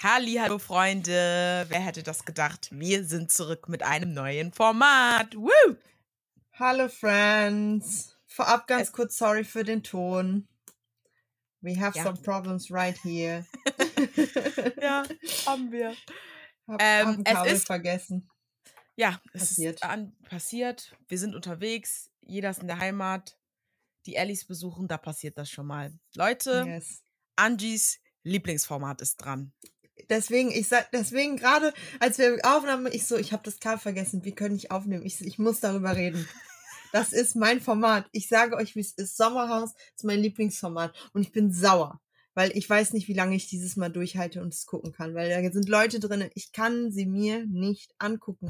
Hallo Freunde, wer hätte das gedacht? Wir sind zurück mit einem neuen Format. Woo! Hallo Friends. Vorab ganz Es- kurz sorry für den Ton. We have Ja. some problems right here. Ja, haben wir. Hab, Ähm, hab ein es Kabel ist- vergessen. Ja, es Passiert. ist an, passiert. Wir sind unterwegs. Jeder ist in der Heimat. Die Ellis besuchen, da passiert das schon mal. Leute, Yes. Angies Lieblingsformat ist dran. Deswegen, ich sag, deswegen gerade, als wir aufnahmen, ich so, ich habe das Kabel vergessen. Wir können nicht aufnehmen. Ich, ich muss darüber reden. Das ist mein Format. Ich sage euch, wie es ist. Sommerhaus ist mein Lieblingsformat. Und ich bin sauer. Weil ich weiß nicht, wie lange ich dieses Mal durchhalte und es gucken kann. Weil da sind Leute drin, ich kann sie mir nicht angucken.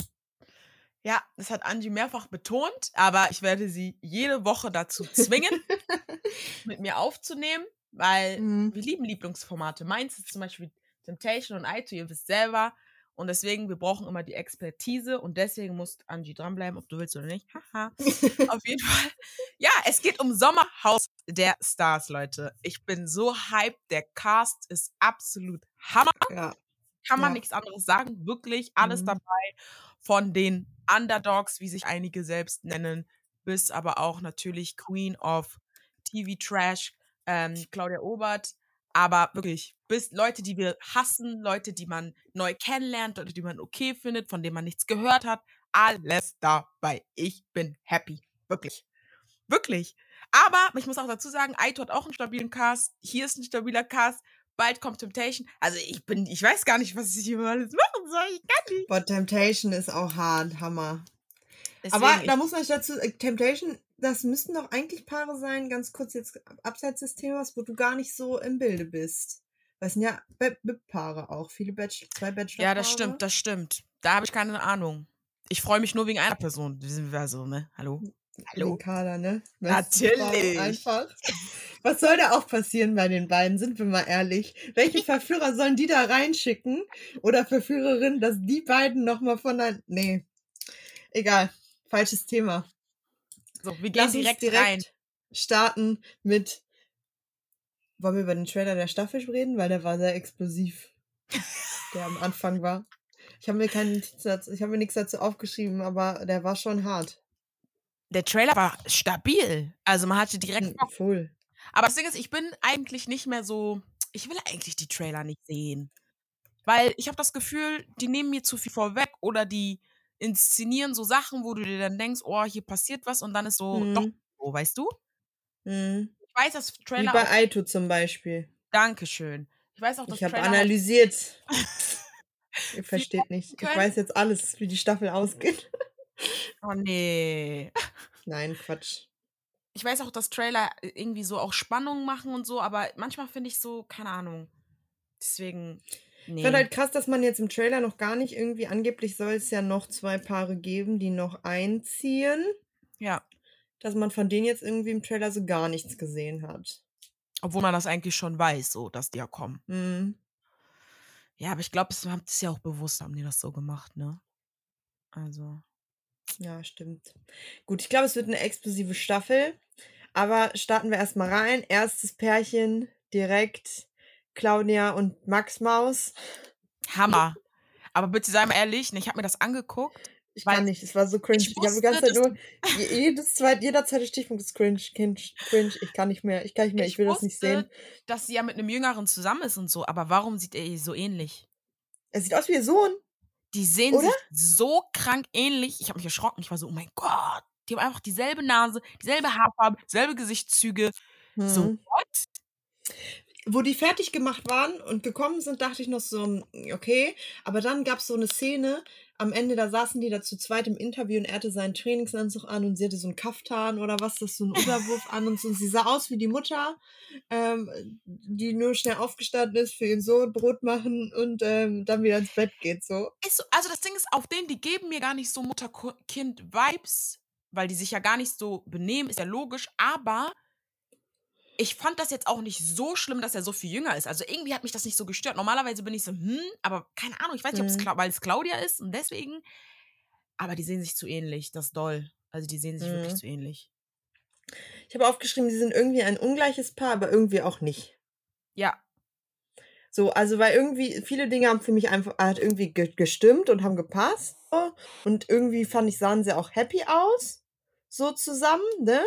Ja, das hat Angie mehrfach betont, aber ich werde sie jede Woche dazu zwingen, mit mir aufzunehmen, weil Mhm. wir lieben Lieblingsformate. Meins ist zum Beispiel Temptation und Aito, ihr wisst selber. Und deswegen, wir brauchen immer die Expertise und deswegen muss Angie dranbleiben, ob du willst oder nicht. Haha. Auf jeden Fall. Ja, es geht um Sommerhaus der Stars, Leute. Ich bin so hyped. Der Cast ist absolut Hammer. Ja. Kann man Ja. nichts anderes sagen. Wirklich alles Mhm. dabei. Von den Underdogs, wie sich einige selbst nennen, bis aber auch natürlich Queen of TV Trash, ähm, Claudia Obert. Aber wirklich, bis Leute, die wir hassen, Leute, die man neu kennenlernt, Leute, die man okay findet, von denen man nichts gehört hat, alles dabei. Ich bin happy. Wirklich. Wirklich. Aber ich muss auch dazu sagen, Aito hat auch einen stabilen Cast. Hier ist ein stabiler Cast. Bald kommt Temptation. Also ich bin, ich weiß gar nicht, was ich hier alles machen soll. Ich kann nicht. But Temptation ist auch hart, Hammer. Deswegen, Aber da muss man dazu, äh, Temptation, das müssten doch eigentlich Paare sein, ganz kurz jetzt abseits des Themas, wo du gar nicht so im Bilde bist. Das sind ja BIP-Paare auch, viele Bachelor, zwei Bachelor. Ja, das stimmt, das stimmt. Da habe ich keine Ahnung. Ich freue mich nur wegen einer Person. Wir sind wir so, ne? Hallo? Hallo? Kader, ne? Natürlich. Einfach. Was soll da auch passieren bei den beiden? Sind wir mal ehrlich. Welche Verführer sollen die da reinschicken? Oder Verführerinnen, dass die beiden nochmal von der. Nee. Egal. Falsches Thema. So, wir gehen direkt, direkt rein. starten mit. Wollen wir über den Trailer der Staffel reden? Weil der war sehr explosiv. der am Anfang war. Ich habe mir keinen dazu, ich habe mir nichts dazu aufgeschrieben, aber der war schon hart. Der Trailer war stabil. Also man hatte direkt Hm. Voll. Aber das Ding ist, ich bin eigentlich nicht mehr so. Ich will eigentlich die Trailer nicht sehen. Weil ich habe das Gefühl, die nehmen mir zu viel vorweg oder die inszenieren so Sachen, wo du dir dann denkst, oh, hier passiert was und dann ist so, doch Mhm. so, weißt du? Mhm. Ich weiß, dass Wie Trailer. bei Auch, Aito zum Beispiel. Dankeschön. Ich weiß auch, dass Ich habe Trailer. analysiert. Ihr versteht nicht. Ich weiß jetzt alles, wie die Staffel ausgeht. oh nee. Nein, Quatsch. Ich weiß auch, dass Trailer irgendwie so auch Spannung machen und so, aber manchmal finde ich so, keine Ahnung. Deswegen. Nee. Ich finde halt krass, dass man jetzt im Trailer noch gar nicht irgendwie, angeblich soll es ja noch zwei Paare geben, die noch einziehen, ja. dass man von denen jetzt irgendwie im Trailer so gar nichts gesehen hat. Obwohl man das eigentlich schon weiß, so, dass die ja kommen. Mhm. Ja, aber ich glaube, es haben es ja auch bewusst, haben die das so gemacht, ne? Also. Ja, stimmt. Gut, ich glaube, es wird eine explosive Staffel. Aber starten wir erstmal rein. Erstes Pärchen direkt Claudia und Max Maus. Hammer. Aber bitte sei mal ehrlich, ich habe mir das angeguckt. Ich kann nicht, es war so cringe. ich Ich, habe die ganze wusste, Zeit nur, je- jedes zweit, jeder zweite Stichpunkt ist cringe, cringe, cringe. Ich kann nicht mehr, ich kann nicht mehr, ich, will das nicht sehen. dass sie ja mit einem Jüngeren zusammen ist und so, aber warum sieht er ihr so ähnlich? Er sieht aus wie ihr Sohn. Die sehen Oder? sich so krank ähnlich. Ich habe mich erschrocken. Ich war so, oh mein Gott. Die haben einfach dieselbe Nase, dieselbe Haarfarbe, dieselbe Gesichtszüge. So, Hm. what? Wo die fertig gemacht waren und gekommen sind, dachte ich noch so, hm, okay. Aber dann gab es so eine Szene, am Ende, da saßen die da zu zweit im Interview und er hatte seinen Trainingsanzug an und sie hatte so einen Kaftan oder was, das so einen Überwurf an und so. Und sie sah aus wie die Mutter, ähm, die nur schnell aufgestanden ist für ihren Sohn, Brot machen und ähm, dann wieder ins Bett geht, so. Ist so, also das Ding ist, auf denen, die geben mir gar nicht so Mutter-Kind-Vibes, weil die sich ja gar nicht so benehmen, ist ja logisch, aber ich fand das jetzt auch nicht so schlimm, dass er so viel jünger ist. Also irgendwie hat mich das nicht so gestört. Normalerweise bin ich so, hm, aber keine Ahnung, ich weiß nicht, ob es Mhm. Cla- weil es Claudia ist und deswegen. Aber die sehen sich zu ähnlich, das ist doll. Also die sehen sich wirklich Mhm. zu ähnlich. Ich habe aufgeschrieben, sie sind irgendwie ein ungleiches Paar, aber irgendwie auch nicht. Ja, So, also weil irgendwie viele Dinge haben für mich einfach halt irgendwie gestimmt und haben gepasst. So. Und irgendwie fand ich, sahen sie auch happy aus. So zusammen, ne?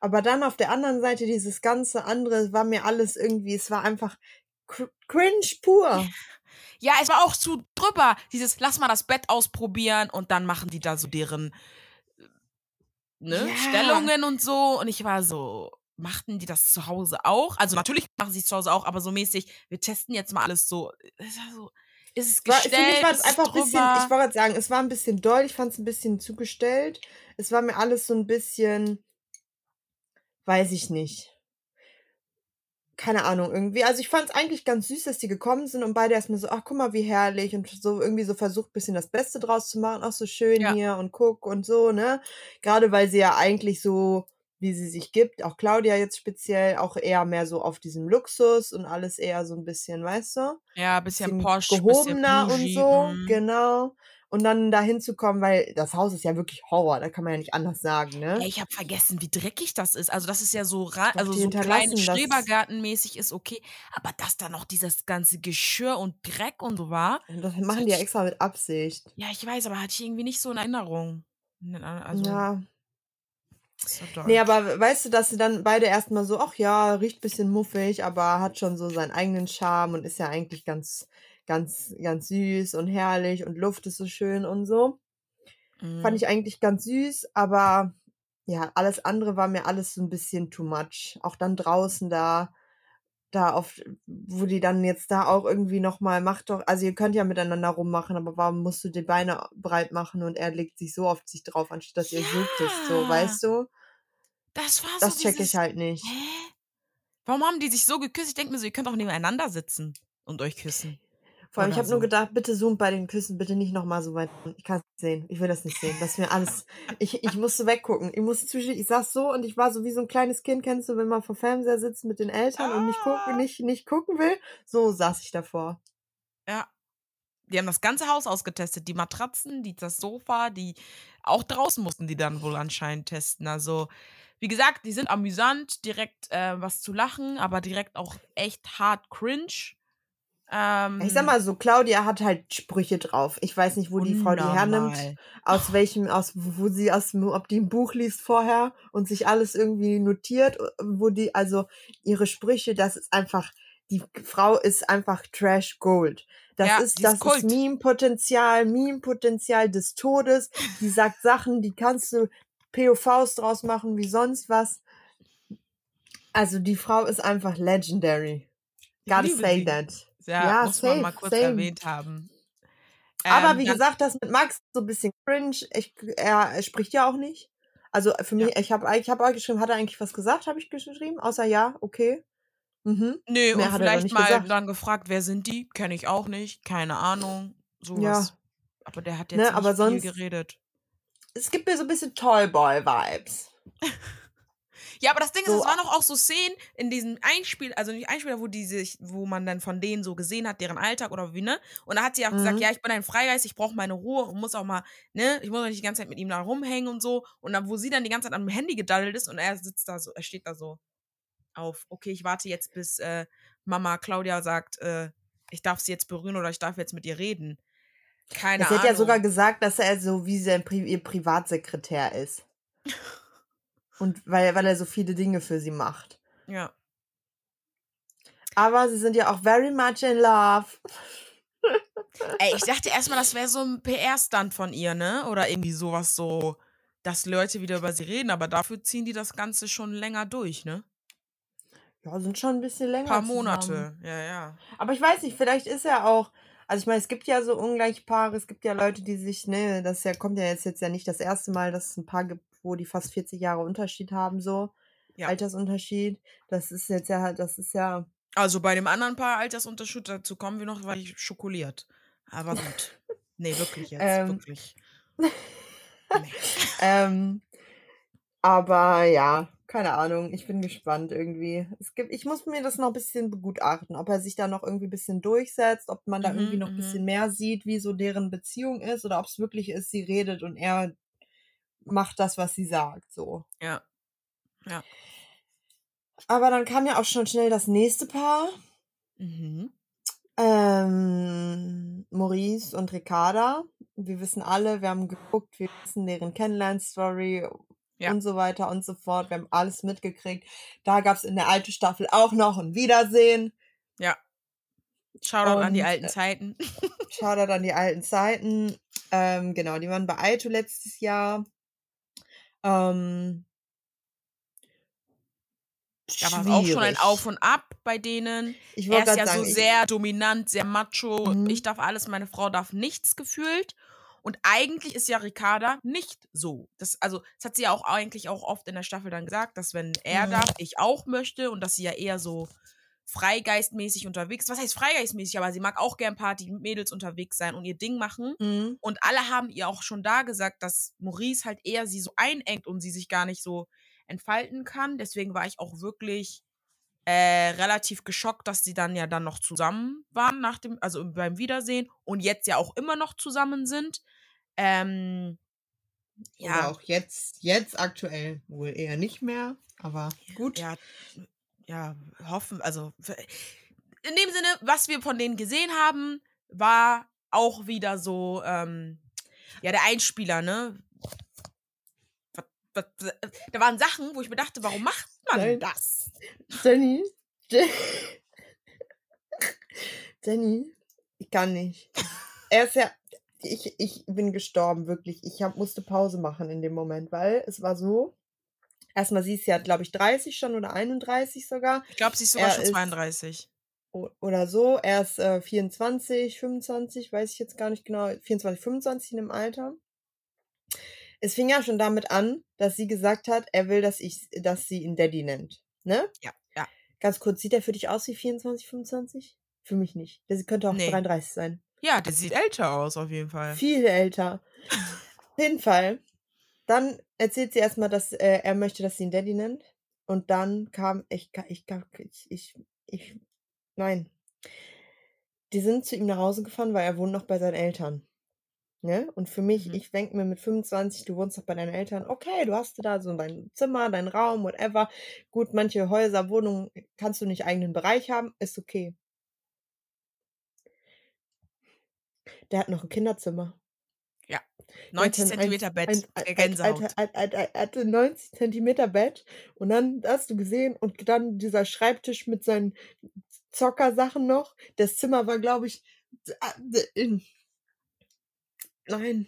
Aber dann auf der anderen Seite dieses ganze andere war mir alles irgendwie, es war einfach cringe pur. Ja, es war auch zu drüber. Dieses, lass mal das Bett ausprobieren und dann machen die da so deren ne, ja. Stellungen und so. Und ich war so, machten die das zu Hause auch? Also natürlich machen sie es zu Hause auch, aber so mäßig, wir testen jetzt mal alles so. Ist, ist es gestellt? War, für mich war es einfach ein bisschen, ich wollte sagen, es war ein bisschen doll, ich fand es ein bisschen zugestellt. Es war mir alles so ein bisschen, weiß ich nicht. Keine Ahnung, irgendwie. Also ich fand es eigentlich ganz süß, dass die gekommen sind und beide erstmal so, ach guck mal, wie herrlich und so irgendwie so versucht, bisschen das Beste draus zu machen. Ach, so schön ja. hier und guck und so, ne? Gerade weil sie ja eigentlich so wie sie sich gibt, auch Claudia jetzt speziell, auch eher mehr so auf diesem Luxus und alles eher so ein bisschen, weißt du? Ja, bisschen, bisschen Porsche, gehobener bisschen und so, mhm. genau. Und dann dahin zu kommen, weil das Haus ist ja wirklich Horror, da kann man ja nicht anders sagen, ne? Ja, ich habe vergessen, wie dreckig das ist. Also das ist ja so, also so klein Schrebergartenmäßig ist okay, aber dass da noch dieses ganze Geschirr und Dreck und so war. Das machen die ja extra mit Absicht. Ja, ich weiß, aber hatte ich irgendwie nicht so in Erinnerung. Also, ja, so nee, aber weißt du, dass sie dann beide erstmal so, ach ja, riecht bisschen muffig, aber hat schon so seinen eigenen Charme und ist ja eigentlich ganz, ganz, ganz süß und herrlich und Luft ist so schön und so. Mhm. Fand ich eigentlich ganz süß, aber ja, alles andere war mir alles so ein bisschen too much. Auch dann draußen da, da auf, wo die dann jetzt da auch irgendwie nochmal, macht doch, also ihr könnt ja miteinander rummachen, aber warum musst du die Beine breit machen und er legt sich so auf sich drauf, anstatt dass ja. ihr sucht so, weißt du? Das war so. Das check ich halt nicht. Hä? Warum haben die sich so geküsst? Ich denke mir so, ihr könnt auch nebeneinander sitzen und euch küssen. Vor allem, ich habe so. nur gedacht, bitte zoom bei den Küssen, bitte nicht nochmal so weit. Ich kann es nicht sehen. Ich will das nicht sehen. Das ist mir alles. ich, ich musste weggucken. Ich musste zwischen, ich saß so und ich war so wie so ein kleines Kind, kennst du, wenn man vor Fernseher sitzt mit den Eltern ah. und nicht gucken, ah. nicht, nicht gucken will. So saß ich davor. Ja. Die haben das ganze Haus ausgetestet. Die Matratzen, die, das Sofa, die auch draußen mussten die dann wohl anscheinend testen. Also, wie gesagt, die sind amüsant, direkt äh, was zu lachen, aber direkt auch echt hart cringe. Ähm, ich sag mal so, Claudia hat halt Sprüche drauf. Ich weiß nicht, wo die Frau die hernimmt, aus welchem, aus wo sie aus, ob die ein Buch liest vorher und sich alles irgendwie notiert, wo die, also ihre Sprüche, das ist einfach, die Frau ist einfach Trash Gold. Das ja, ist, das ist, ist Meme-Potenzial, Meme-Potenzial des Todes. Die sagt Sachen, die kannst du POVs draus machen wie sonst was. Also die Frau ist einfach legendary. Gotta say that. Ja, ja muss safe, man mal kurz same. erwähnt haben. Aber ähm, wie gesagt, das mit Max so ein bisschen cringe. Ich, er, er spricht ja auch nicht. Also für mich, ja. ich habe ich hab euch geschrieben, hat er eigentlich was gesagt, habe ich geschrieben? Außer ja, okay. Mhm. Nee, Mehr und vielleicht mal gesagt. dann gefragt, wer sind die? Kenne ich auch nicht, keine Ahnung. Sowas. Ja. Aber der hat jetzt ne, nicht aber viel geredet. Es gibt mir so ein bisschen Toyboy-Vibes. Ja, aber das Ding ist, so, es waren auch so Szenen in diesem Einspiel, also nicht Einspieler, wo die sich, wo man dann von denen so gesehen hat, deren Alltag oder wie, ne? Und da hat sie auch mhm. gesagt, ja, ich bin ein Freigeist, ich brauche meine Ruhe und muss auch mal, ne, ich muss auch nicht die ganze Zeit mit ihm da rumhängen und so. Und dann, wo sie dann die ganze Zeit am Handy gedaddelt ist und er sitzt da so, er steht da so auf, okay, ich warte jetzt, bis äh, Mama Claudia sagt, äh, ich darf sie jetzt berühren oder ich darf jetzt mit ihr reden. Keine Ahnung. Sie hat ja sogar gesagt, dass er so wie sein Pri ihr Privatsekretär ist. Und weil, weil er so viele Dinge für sie macht. Ja. Aber sie sind ja auch very much in love. Ey, ich dachte erstmal, das wäre so ein PR-Stand von ihr, ne? Oder irgendwie sowas so, dass Leute wieder über sie reden, aber dafür ziehen die das Ganze schon länger durch, ne? Ja, sind schon ein bisschen länger. Ein paar Monate, ja, ja. Aber ich weiß nicht, vielleicht ist er auch. Also ich meine, es gibt ja so Ungleichpaare, es gibt ja Leute, die sich, ne, das ja, kommt ja jetzt, jetzt ja nicht das erste Mal, dass es ein Paar gibt, wo die fast 40 Jahre Unterschied haben, so. Ja. Altersunterschied. Das ist jetzt ja halt, das ist ja. Also bei dem anderen Paar Altersunterschied, dazu kommen wir noch, war ich schokoliert. Aber gut. nee, wirklich jetzt, ähm, wirklich. Nee. ähm, aber ja, keine Ahnung, ich bin gespannt irgendwie. Es gibt, ich muss mir das noch ein bisschen begutachten, ob er sich da noch irgendwie ein bisschen durchsetzt, ob man da mhm, irgendwie noch ein mhm. bisschen mehr sieht, wie so deren Beziehung ist oder ob es wirklich ist, sie redet und er macht das, was sie sagt, so. Ja. Ja. Aber dann kam ja auch schon schnell das nächste Paar. Mhm. Ähm, Maurice und Ricarda. Wir wissen alle, wir haben geguckt, wir wissen deren Kennenlern-Story Ja. und so weiter und so fort. Wir haben alles mitgekriegt. Da gab es in der alten Staffel auch noch ein Wiedersehen. Shoutout an die Und, alten äh, Zeiten. Shoutout an die alten Zeiten. Ähm, genau, die waren bei Aito letztes Jahr. Ähm, Da war auch schon ein. Auf und Ab bei denen. Ich Er ist ja sagen, so sehr dominant, sehr macho. Mhm. Ich darf alles, meine Frau darf nichts gefühlt. Und eigentlich ist ja Ricarda nicht so. Das, also, das hat sie ja auch eigentlich auch oft in der Staffel dann gesagt, dass wenn er Mhm. darf, ich auch möchte und dass sie ja eher so freigeistmäßig unterwegs. Was heißt freigeistmäßig? Aber sie mag auch gern Party mit Mädels unterwegs sein und ihr Ding machen. Mhm. Und alle haben ihr auch schon da gesagt, dass Maurice halt eher sie so einengt und sie sich gar nicht so entfalten kann. Deswegen war ich auch wirklich äh, relativ geschockt, dass sie dann ja dann noch zusammen waren nach dem, also beim Wiedersehen und jetzt ja auch immer noch zusammen sind. Ähm, Oder ja, auch jetzt, jetzt aktuell wohl eher nicht mehr. Aber gut. ja, ja, hoffen, also in dem Sinne, was wir von denen gesehen haben, war auch wieder so, ähm, ja, der Einspieler, ne? Da waren Sachen, wo ich mir dachte, warum macht man Nein. das? Jenny. Je- Jenny, ich kann nicht. Er ist ja. Ich, ich bin gestorben, wirklich. Ich hab, musste Pause machen in dem Moment, weil es war so. Erstmal, sie ist ja, glaube ich, 30 schon oder 31 sogar. Ich glaube, sie ist sogar Er schon ist- 32. O- Oder so. Er ist äh, 24, 25, weiß ich jetzt gar nicht genau. 24, 25 in dem Alter. Es fing ja schon damit an, dass sie gesagt hat, er will, dass ich, dass sie ihn Daddy nennt. Ne? Ja, ja. Ganz kurz, sieht er für dich aus wie 24, 25? Für mich nicht. Der könnte auch Nee. 33 sein. Ja, der sieht älter aus, auf jeden Fall. Viel älter. Auf jeden Fall. Dann erzählt sie erstmal, dass äh, er möchte, dass sie ihn Daddy nennt. Und dann kam, ich, ich, ich, ich, ich, nein. Die sind zu ihm nach Hause gefahren, weil er wohnt noch bei seinen Eltern. Ne? Und für mich, Mhm. ich denke mir mit 25, du wohnst noch bei deinen Eltern, okay, du hast da so dein Zimmer, dein Raum, whatever. Gut, manche Häuser, Wohnungen kannst du nicht eigenen Bereich haben, ist okay. Der hat noch ein Kinderzimmer. 90 ein- Zentimeter Bett. Ein, Gänsehaut. hatte 90 Zentimeter Bett und dann hast du gesehen und dann dieser Schreibtisch mit seinen Zockersachen noch. Das Zimmer war, glaube ich, d- in- nein.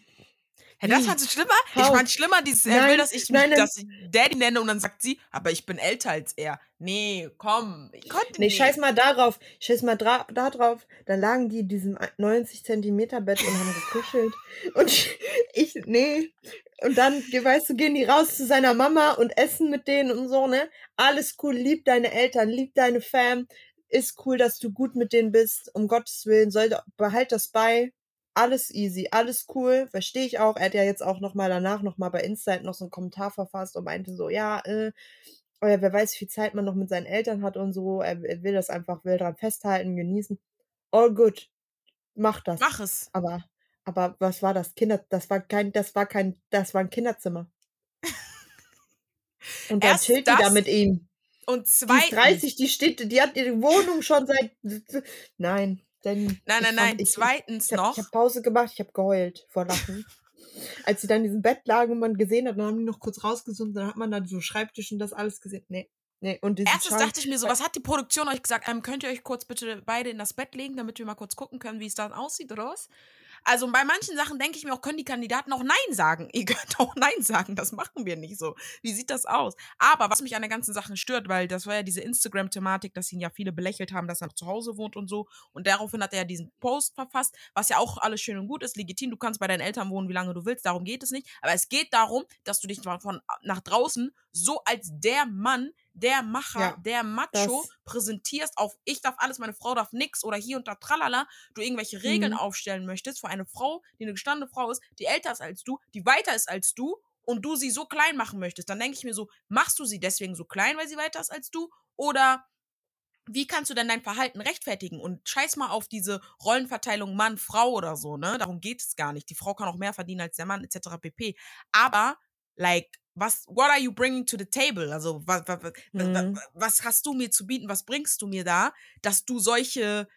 Hä, das fandst du schlimmer? Ich How? fand schlimmer, dieses, er will, dass ich mich, nein, nein. dass ich Daddy nenne und dann sagt sie, aber ich bin älter als er. Nee, komm, ich konnte Nee, nicht. scheiß mal darauf. Scheiß mal dra da drauf. Da lagen die in diesem 90 Zentimeter Bett und haben gekuschelt. Und ich, nee. Und dann, weißt du, gehen die raus zu seiner Mama und essen mit denen und so, ne? Alles cool, lieb deine Eltern, lieb deine Fam. Ist cool, dass du gut mit denen bist. Um Gottes Willen, soll, behalt das bei. Alles easy, alles cool, verstehe ich auch. Er hat ja jetzt auch noch mal danach noch mal bei Insight noch so einen Kommentar verfasst und meinte so, ja, äh, oder wer weiß, wie viel Zeit man noch mit seinen Eltern hat und so. Er, er will das einfach, will dran festhalten, genießen. All good. Mach das. Mach es. Aber, aber was war das? Kinder, das war kein, das war kein, das war ein Kinderzimmer. Und dann Erst chillt die da mit ihm. Und Die ist zweitens, 30, die steht, die hat ihre Wohnung schon seit, nein, denn. nein, nein, nein, ich- zweitens ich noch, Ich habe Pause gemacht, ich habe geheult vor Lachen. Als sie dann in diesem Bett lagen und man gesehen hat, dann haben die noch kurz rausgesucht, dann hat man dann so Schreibtisch und das alles gesehen. Nee, nee. Und erstens Schrank- dachte ich mir so, was hat die Produktion euch gesagt? Ähm, könnt ihr euch kurz bitte beide in das Bett legen, damit wir mal kurz gucken können, wie es dann aussieht oder was? Also bei manchen Sachen denke ich mir auch, können die Kandidaten auch Nein sagen. Ihr könnt auch Nein sagen, das machen wir nicht so. Wie sieht das aus? Aber was mich an der ganzen Sache stört, weil das war ja diese Instagram-Thematik, dass ihn ja viele belächelt haben, dass er zu Hause wohnt und so. Und daraufhin hat er ja diesen Post verfasst, was ja auch alles schön und gut ist, legitim. Du kannst bei deinen Eltern wohnen, wie lange du willst, darum geht es nicht. Aber es geht darum, dass du dich von von nach draußen so als der Mann, der Macher, Ja, der Macho präsentierst auf ich darf alles, meine Frau darf nix oder hier und da tralala, du irgendwelche Regeln Mhm. aufstellen möchtest für eine Frau, die eine gestandene Frau ist, die älter ist als du, die weiter ist als du und du sie so klein machen möchtest, dann denke ich mir so, machst du sie deswegen so klein, weil sie weiter ist als du oder wie kannst du denn dein Verhalten rechtfertigen? Und scheiß mal auf diese Rollenverteilung Mann, Frau oder so, ne? Darum geht es gar nicht. Die Frau kann auch mehr verdienen als der Mann, etc. pp. Aber, like, was, what are you bringing to the table? Also, was, was, Mhm. was hast du mir zu bieten? Was bringst du mir da, dass du solche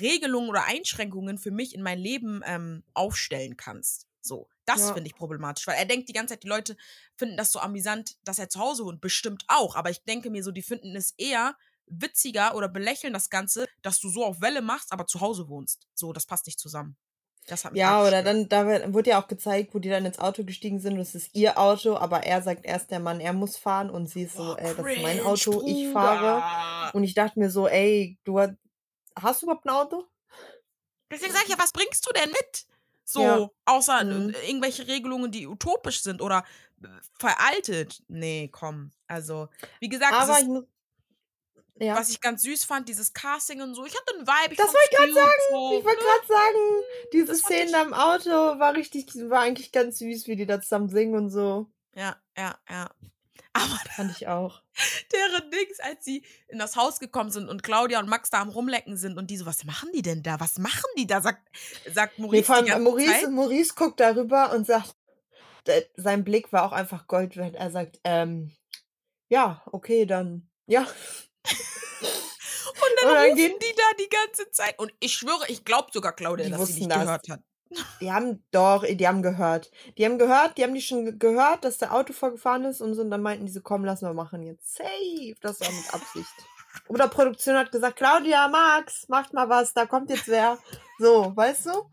Regelungen oder Einschränkungen für mich in mein Leben ähm, aufstellen kannst. So, das Ja. finde ich problematisch, weil er denkt die ganze Zeit, die Leute finden das so amüsant, dass er zu Hause wohnt. Bestimmt auch, aber ich denke mir so, die finden es eher witziger oder belächeln das Ganze, dass du so auf Welle machst, aber zu Hause wohnst. So, das passt nicht zusammen. Das hat mich Ja, oder dann, da wird- wurde ja auch gezeigt, wo die dann ins Auto gestiegen sind. Das ist ihr Auto, aber er sagt erst, der Mann, er muss fahren und sie ist so, Boah, ey, das ist mein Auto, ich fahre. Bruder. Und ich dachte mir so, ey, du hast, hast du überhaupt ein Auto? Deswegen sage ich ja, was bringst du denn mit? So, Ja. außer Mhm. äh, irgendwelche Regelungen, die utopisch sind oder äh, veraltet. Nee, komm. Also, wie gesagt, Aber ich muss, ja. was ich ganz süß fand, dieses Casting und so. Ich hatte einen Vibe. Ich Das wollte ich grad cute, So, Ich wollte ne? gerade sagen, diese Szene ich- da im Auto war richtig, war eigentlich ganz süß, wie die da zusammen singen und so. Ja, ja, ja. Aber Fand ich auch. deren Dings, als sie in das Haus gekommen sind und Claudia und Max da am Rumlecken sind und die so, was machen die denn da? Was machen die da? Sagt, sagt Nee, Maurice vor die allem Maurice. Maurice guckt darüber und sagt, sein Blick war auch einfach Gold wert. Er sagt, ähm, ja, okay, dann, ja. Und dann Und dann gehen- die da die ganze Zeit. Und ich schwöre, ich glaube sogar Claudia, Die dass sie nicht das. gehört hat. Die haben doch, die haben gehört. Die haben gehört, die haben die schon ge- gehört, dass der Auto vorgefahren ist und so. Und dann meinten die so, komm, lass mal machen jetzt. Safe. Das war mit Absicht. Oder Produktion hat gesagt, Claudia, Max, macht mal was, da kommt jetzt wer. So, weißt du?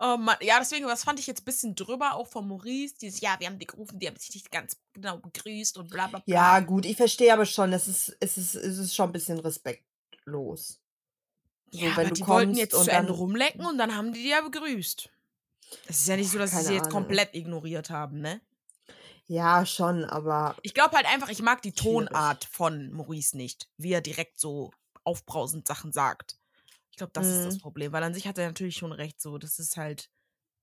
Oh Mann, ja, deswegen, was fand ich jetzt ein bisschen drüber, auch von Maurice. Dieses, ja, wir haben die gerufen, die haben sich nicht ganz genau begrüßt und bla bla bla. Ja, gut, ich verstehe aber schon, es ist, es ist, es ist schon ein bisschen respektlos. So, ja wenn aber du die wollten jetzt und zu Ende rumlecken und dann haben die die ja begrüßt. Es ist ja nicht so, dass sie Keine sie jetzt komplett ignoriert haben, ne? Ja, schon, aber Ich glaube halt einfach, ich mag die Schwierig. Tonart von Maurice nicht, wie er direkt so aufbrausend Sachen sagt. Ich glaube, das ist das Mhm. Problem, weil an sich hat er natürlich schon recht, so, das ist halt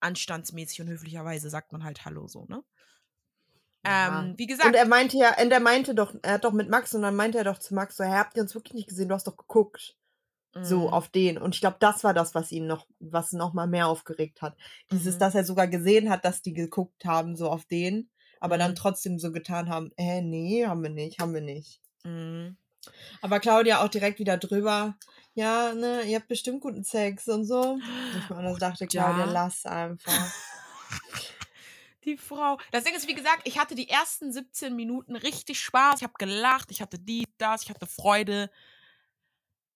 anstandsmäßig und höflicherweise sagt man halt Hallo so, ne? Ja. Ähm, wie gesagt, Und er meinte ja, und er meinte doch, er hat doch mit Max und dann meinte er doch zu Max so, hey, habt ihr uns wirklich nicht gesehen? Du hast doch geguckt. So mm, auf den. Und ich glaube, das war das, was ihn noch, was noch mal mehr aufgeregt hat. Dieses, Mhm. dass er sogar gesehen hat, dass die geguckt haben, so auf den, aber dann Mhm. trotzdem so getan haben, äh, nee, haben wir nicht, haben wir nicht. mm. Aber Claudia auch direkt wieder drüber. Ja, ne, ihr habt bestimmt guten Sex und so. Ich dachte, Claudia, lass einfach. Die Frau. Das Ding ist, wie gesagt, ich hatte die ersten 17 Minuten richtig Spaß. Ich habe gelacht, ich hatte dies, das, ich hatte Freude.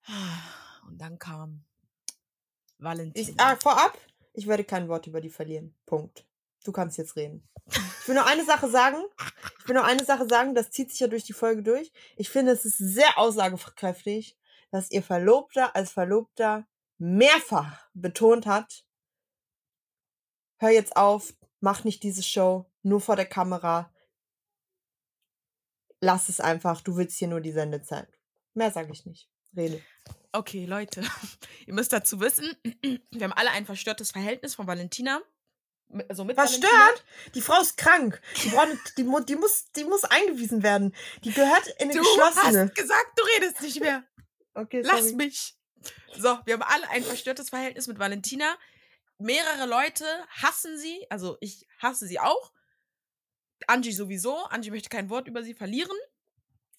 Und dann kam Valentin. Ich, ah, vorab, ich werde kein Wort über die verlieren. Punkt. Du kannst jetzt reden. Ich will nur eine Sache sagen. Ich will nur eine Sache sagen, das zieht sich ja durch die Folge durch. Ich finde, es ist sehr aussagekräftig, dass ihr Verlobter als Verlobter mehrfach betont hat, hör jetzt auf, mach nicht diese Show, nur vor der Kamera. Lass es einfach, du willst hier nur die Sendezeit. Mehr sage ich nicht. Rede. Okay, Leute, ihr müsst dazu wissen, wir haben alle ein verstörtes Verhältnis von Valentina. Also mit Valentina. Verstört? Die Frau ist krank. Die, braucht, die, die, muss, die muss eingewiesen werden. Die gehört in eine Du geschlossene. hast gesagt, du redest nicht mehr. Okay, Lass sorry. mich. So, wir haben alle ein verstörtes Verhältnis mit Valentina. Mehrere Leute hassen sie. Also ich hasse sie auch. Angie sowieso. Angie möchte kein Wort über sie verlieren.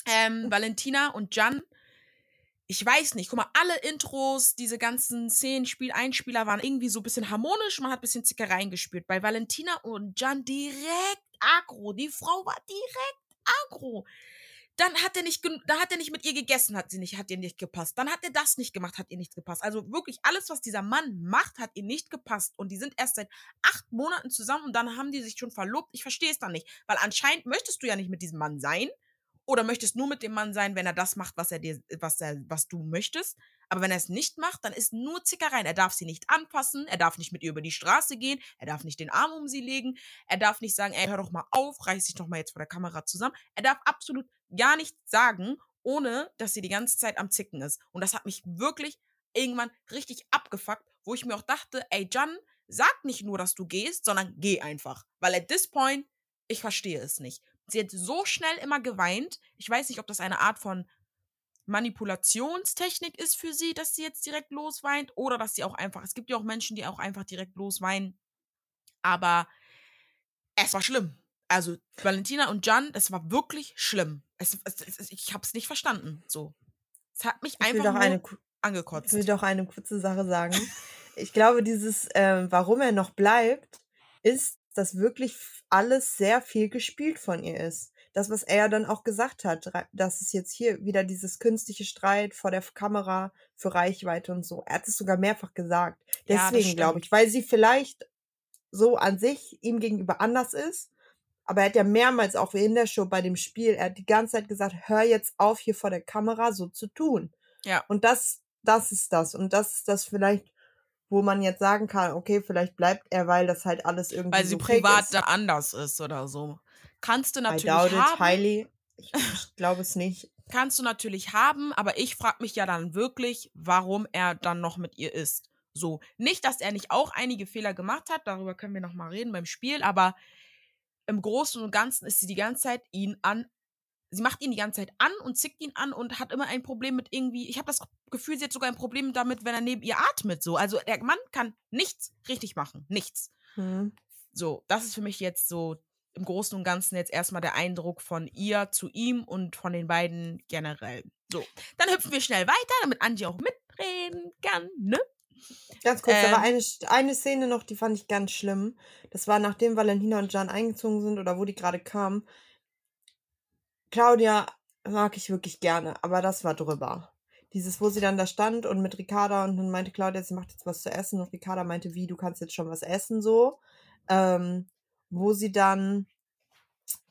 Ähm, Hm. Valentina und Jan. Ich weiß nicht. Guck mal, alle Intros, diese ganzen Szenen, Spiel, Einspieler waren irgendwie so ein bisschen harmonisch. Man hat ein bisschen Zickereien gespürt. Bei Valentina und Jan direkt aggro. Die Frau war direkt aggro dann hat er nicht, gen- da hat er nicht mit ihr gegessen, hat sie nicht, hat ihr nicht gepasst. Dann hat er das nicht gemacht, hat ihr nicht gepasst. Also wirklich alles, was dieser Mann macht, hat ihr nicht gepasst. Und die sind erst seit acht Monaten zusammen und dann haben die sich schon verlobt. Ich verstehe es dann nicht, weil anscheinend möchtest du ja nicht mit diesem Mann sein oder möchtest nur mit dem Mann sein, wenn er das macht, was er dir, was er, was du möchtest. Aber wenn er es nicht macht, dann ist nur Zickereien. Er darf sie nicht anfassen, er darf nicht mit ihr über die Straße gehen, er darf nicht den Arm um sie legen, er darf nicht sagen, ey, hör doch mal auf, reiß dich doch mal jetzt vor der Kamera zusammen. Er darf absolut gar nichts sagen, ohne dass sie die ganze Zeit am Zicken ist. Und das hat mich wirklich irgendwann richtig abgefuckt, wo ich mir auch dachte, ey, Jan, sag nicht nur, dass du gehst, sondern geh einfach. Weil at this point, ich verstehe es nicht. Sie hat so schnell immer geweint. Ich weiß nicht, ob das eine Art von Manipulationstechnik ist für sie, dass sie jetzt direkt losweint oder dass sie auch einfach, es gibt ja auch Menschen, die auch einfach direkt losweinen. Aber es war schlimm. Also Valentina und Jan, das war wirklich schlimm. Es, es, es, ich habe es nicht verstanden. So, es hat mich Ich einfach nur, eine, angekotzt. Ich will doch eine kurze Sache sagen. Ich glaube, dieses, äh, warum er noch bleibt, ist, dass wirklich alles sehr viel gespielt von ihr ist. Das, was er dann auch gesagt hat, dass es jetzt hier wieder dieses künstliche Streit vor der Kamera für Reichweite und so. Er hat es sogar mehrfach gesagt. Deswegen ja, glaube ich, weil sie vielleicht so an sich ihm gegenüber anders ist. Aber er hat ja mehrmals auch in der Show bei dem Spiel, er hat die ganze Zeit gesagt, hör jetzt auf, hier vor der Kamera so zu tun. Ja. Und das, das ist das. Und das ist das vielleicht, wo man jetzt sagen kann, okay, vielleicht bleibt er, weil das halt alles irgendwie. Weil sie so privat da anders ist oder so. Kannst du natürlich I doubt haben. It highly. Ich, ich glaube es nicht. Kannst du natürlich haben, aber ich frage mich ja dann wirklich, warum er dann noch mit ihr ist. So, nicht, dass er nicht auch einige Fehler gemacht hat, darüber können wir noch mal reden beim Spiel, aber im Großen und Ganzen ist sie die ganze Zeit ihn an sie macht ihn die ganze Zeit an und zickt ihn an und hat immer ein Problem mit irgendwie, ich habe das Gefühl, sie hat sogar ein Problem damit, wenn er neben ihr atmet, so. Also der Mann kann nichts richtig machen, nichts. Hm. So, das ist für mich jetzt so im Großen und Ganzen jetzt erstmal der Eindruck von ihr zu ihm und von den beiden generell. So, dann hüpfen wir schnell weiter, damit Angie auch mitreden kann, ne? Ganz kurz, ähm, da war eine, eine Szene noch, die fand ich ganz schlimm. Das war nachdem Valentina und Jan eingezogen sind oder wo die gerade kamen. Claudia mag ich wirklich gerne, aber das war drüber. Dieses, wo sie dann da stand und mit Ricarda und dann meinte Claudia, sie macht jetzt was zu essen und Ricarda meinte, wie, du kannst jetzt schon was essen, so. Ähm, wo sie dann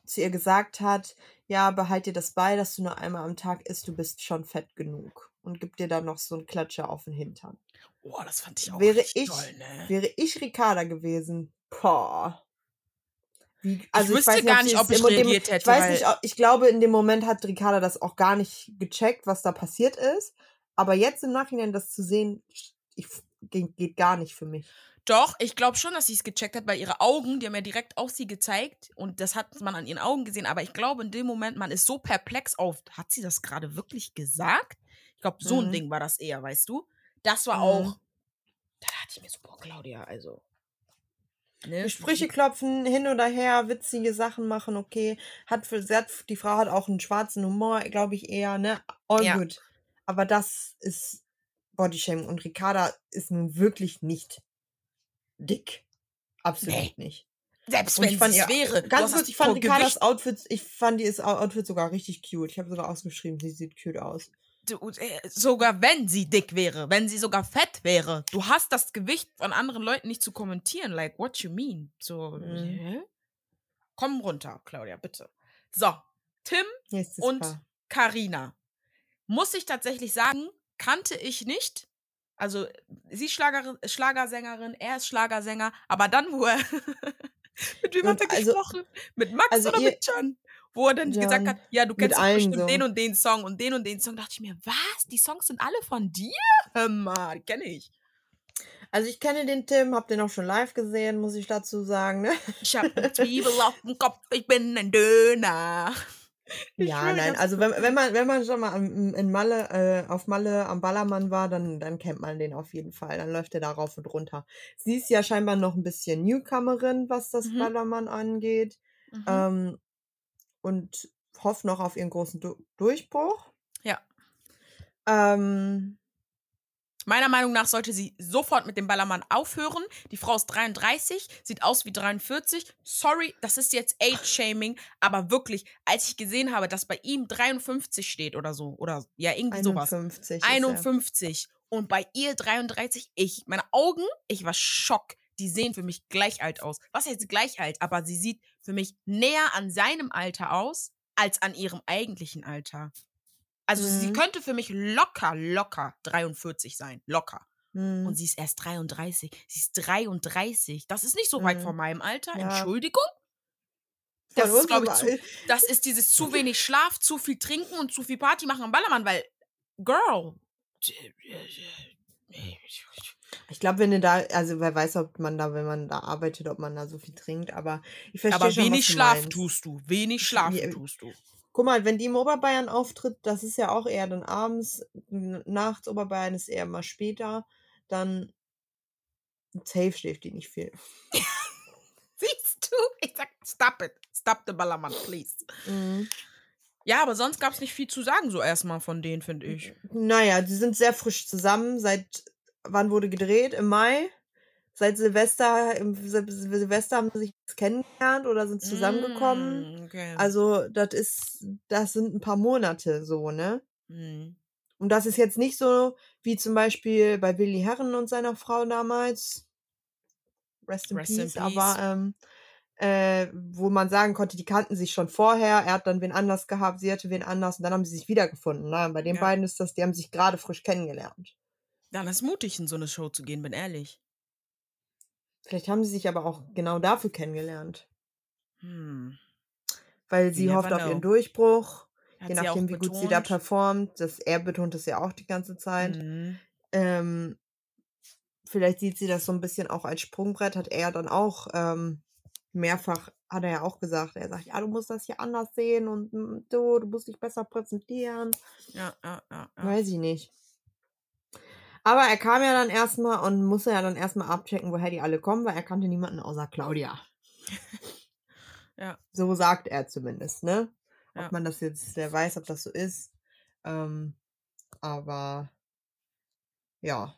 zu ihr gesagt hat, ja, behalt dir das bei, dass du nur einmal am Tag isst, du bist schon fett genug. Und gibt dir dann noch so einen Klatscher auf den Hintern. Boah, das fand ich auch wäre ich, toll, ne? Wäre ich Ricarda gewesen, boah. Wie, also ich wüsste ich gar nicht, ob ich reagiert hätte. Ich weiß nicht, ich glaube, in dem Moment hat Ricarda das auch gar nicht gecheckt, was da passiert ist. Aber jetzt im Nachhinein das zu sehen, ich, geht gar nicht für mich. Doch, ich glaube schon, dass sie es gecheckt hat, weil ihre Augen, die haben ja direkt auf sie gezeigt und das hat man an ihren Augen gesehen. Aber ich glaube, in dem Moment, man ist so perplex auf, hat sie das gerade wirklich gesagt? Ich glaube, so mhm. ein Ding war das eher, weißt du? Das war mhm. auch, da dachte ich mir so, boah, Claudia, also. Ne? Sprüche klopfen, hin oder her, witzige Sachen machen, okay. Hat für, hat, die Frau hat auch einen schwarzen Humor, glaube ich eher, ne? All ja. good. Aber das ist Bodyshaming und Ricarda ist nun wirklich nicht dick. Absolut nee. nicht. Selbst wenn es wäre. Ganz kurz, ich fand Ricardas Outfit, ich fand ihr Outfit sogar richtig cute. Ich habe sogar ausgeschrieben, sie sieht cute aus. Du, äh, sogar wenn sie dick wäre, wenn sie sogar fett wäre, du hast das Gewicht von anderen Leuten nicht zu kommentieren. Like, what you mean? So, mhm. komm runter, Claudia, bitte. So, Tim und Karina. Muss ich tatsächlich sagen, kannte ich nicht. Also, sie ist Schlager, Schlagersängerin, er ist Schlagersänger, aber dann, wo er. mit wem hat er also, gesprochen? Mit Max also oder ihr, mit Can? Wo er dann Jan, gesagt hat, ja, du kennst bestimmt so. den und den Song und den und den Song. Da dachte ich mir, was? Die Songs sind alle von dir? Hör mal, die kenne ich. Also ich kenne den Tim, hab den auch schon live gesehen, muss ich dazu sagen. Ne? Ich hab eine Zwiebel auf dem Kopf, ich bin ein Döner. Ja, nein, also wenn, wenn man wenn man schon mal in Malle äh, auf Malle am Ballermann war, dann dann kennt man den auf jeden Fall. Dann läuft er da rauf und runter. Sie ist ja scheinbar noch ein bisschen Newcomerin, was das mhm. Ballermann angeht. Mhm. Ähm, und hofft noch auf ihren großen du Durchbruch. Ja. Ähm, Meiner Meinung nach sollte sie sofort mit dem Ballermann aufhören. Die Frau ist 33, sieht aus wie 43. Sorry, das ist jetzt Age-Shaming, aber wirklich, als ich gesehen habe, dass bei ihm 53 steht oder so, oder ja, irgendwie 51 sowas. 51. Und bei ihr 33, ich, meine Augen, ich war schock. Die sehen für mich gleich alt aus. Was heißt gleich alt? Aber sie sieht für mich näher an seinem Alter aus, als an ihrem eigentlichen Alter. Also mhm. sie könnte für mich locker, locker 43 sein. Locker. Mhm. Und sie ist erst 33. Sie ist 33. Das ist nicht so weit mhm. vor meinem Alter. Ja. Entschuldigung. Das ist, glaube ich, zu, das ist dieses zu wenig Schlaf, zu viel trinken und zu viel Party machen am Ballermann, weil, Girl. Ich glaube, wenn du da, also wer weiß, ob man da, wenn man da arbeitet, ob man da so viel trinkt, aber ich verstehe Aber schon, wenig Schlaf meinst. tust du, wenig Schlaf tust du. Guck mal, wenn die im Oberbayern auftritt, das ist ja auch eher dann abends, nachts Oberbayern ist eher mal später, dann safe schläft die nicht viel. Siehst du? Ich sag, stop it. Stop the Ballermann, please. Mhm. Ja, aber sonst gab es nicht viel zu sagen, so erstmal von denen, finde ich. Naja, die sind sehr frisch zusammen. Seit wann wurde gedreht? Im Mai? Seit Silvester, im Sil Silvester haben sie sich kennengelernt oder sind zusammengekommen. Mm, okay. Also, das ist, das sind ein paar Monate so, ne? Mm. Und das ist jetzt nicht so wie zum Beispiel bei Willi Herren und seiner Frau damals. Rest in, Rest in peace, peace. aber ähm, äh, wo man sagen konnte, die kannten sich schon vorher, er hat dann wen anders gehabt, sie hatte wen anders und dann haben sie sich wiedergefunden. Ne? Bei den Ja. beiden ist das, die haben sich gerade frisch kennengelernt. Dann ist mutig, in so eine Show zu gehen, bin ehrlich. Vielleicht haben sie sich aber auch genau dafür kennengelernt. Hm. Weil sie hofft auf ihren Durchbruch, Hat je nachdem, wie gut sie da betont. performt. Das, er betont das ja auch die ganze Zeit. Mhm. Ähm, vielleicht sieht sie das so ein bisschen auch als Sprungbrett, hat er dann auch ähm, mehrfach, hat er ja auch gesagt, er sagt, ja, du musst das hier anders sehen und mm, du, du musst dich besser präsentieren. Ja, ja, ja. ja. Weiß ich nicht. Aber er kam ja dann erstmal und musste ja dann erstmal abchecken, woher die alle kommen, weil er kannte niemanden außer Claudia. Ja. So sagt er zumindest, ne? Ob Ja. man das jetzt, wer weiß, ob das so ist. Ähm, aber ja.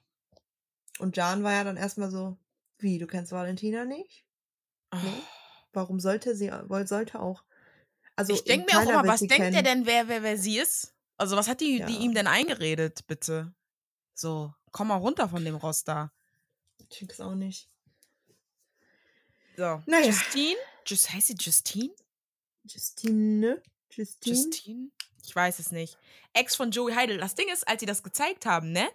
Und Jan war ja dann erstmal so, wie, du kennst Valentina nicht? Nee? Warum sollte sie, wohl sollte auch. Also ich denke mir auch immer, was denkt er denn, wer, wer, wer sie ist? Also, was hat die, die Ja. ihm denn eingeredet, bitte? So, komm mal runter von dem Roster. Ich check's auch nicht. So. Naja. Justine? Just, heißt sie Justine? Justine? Justine? Justine? Ich weiß es nicht. Ex von Joey Heidel. Das Ding ist, als sie das gezeigt haben, ne?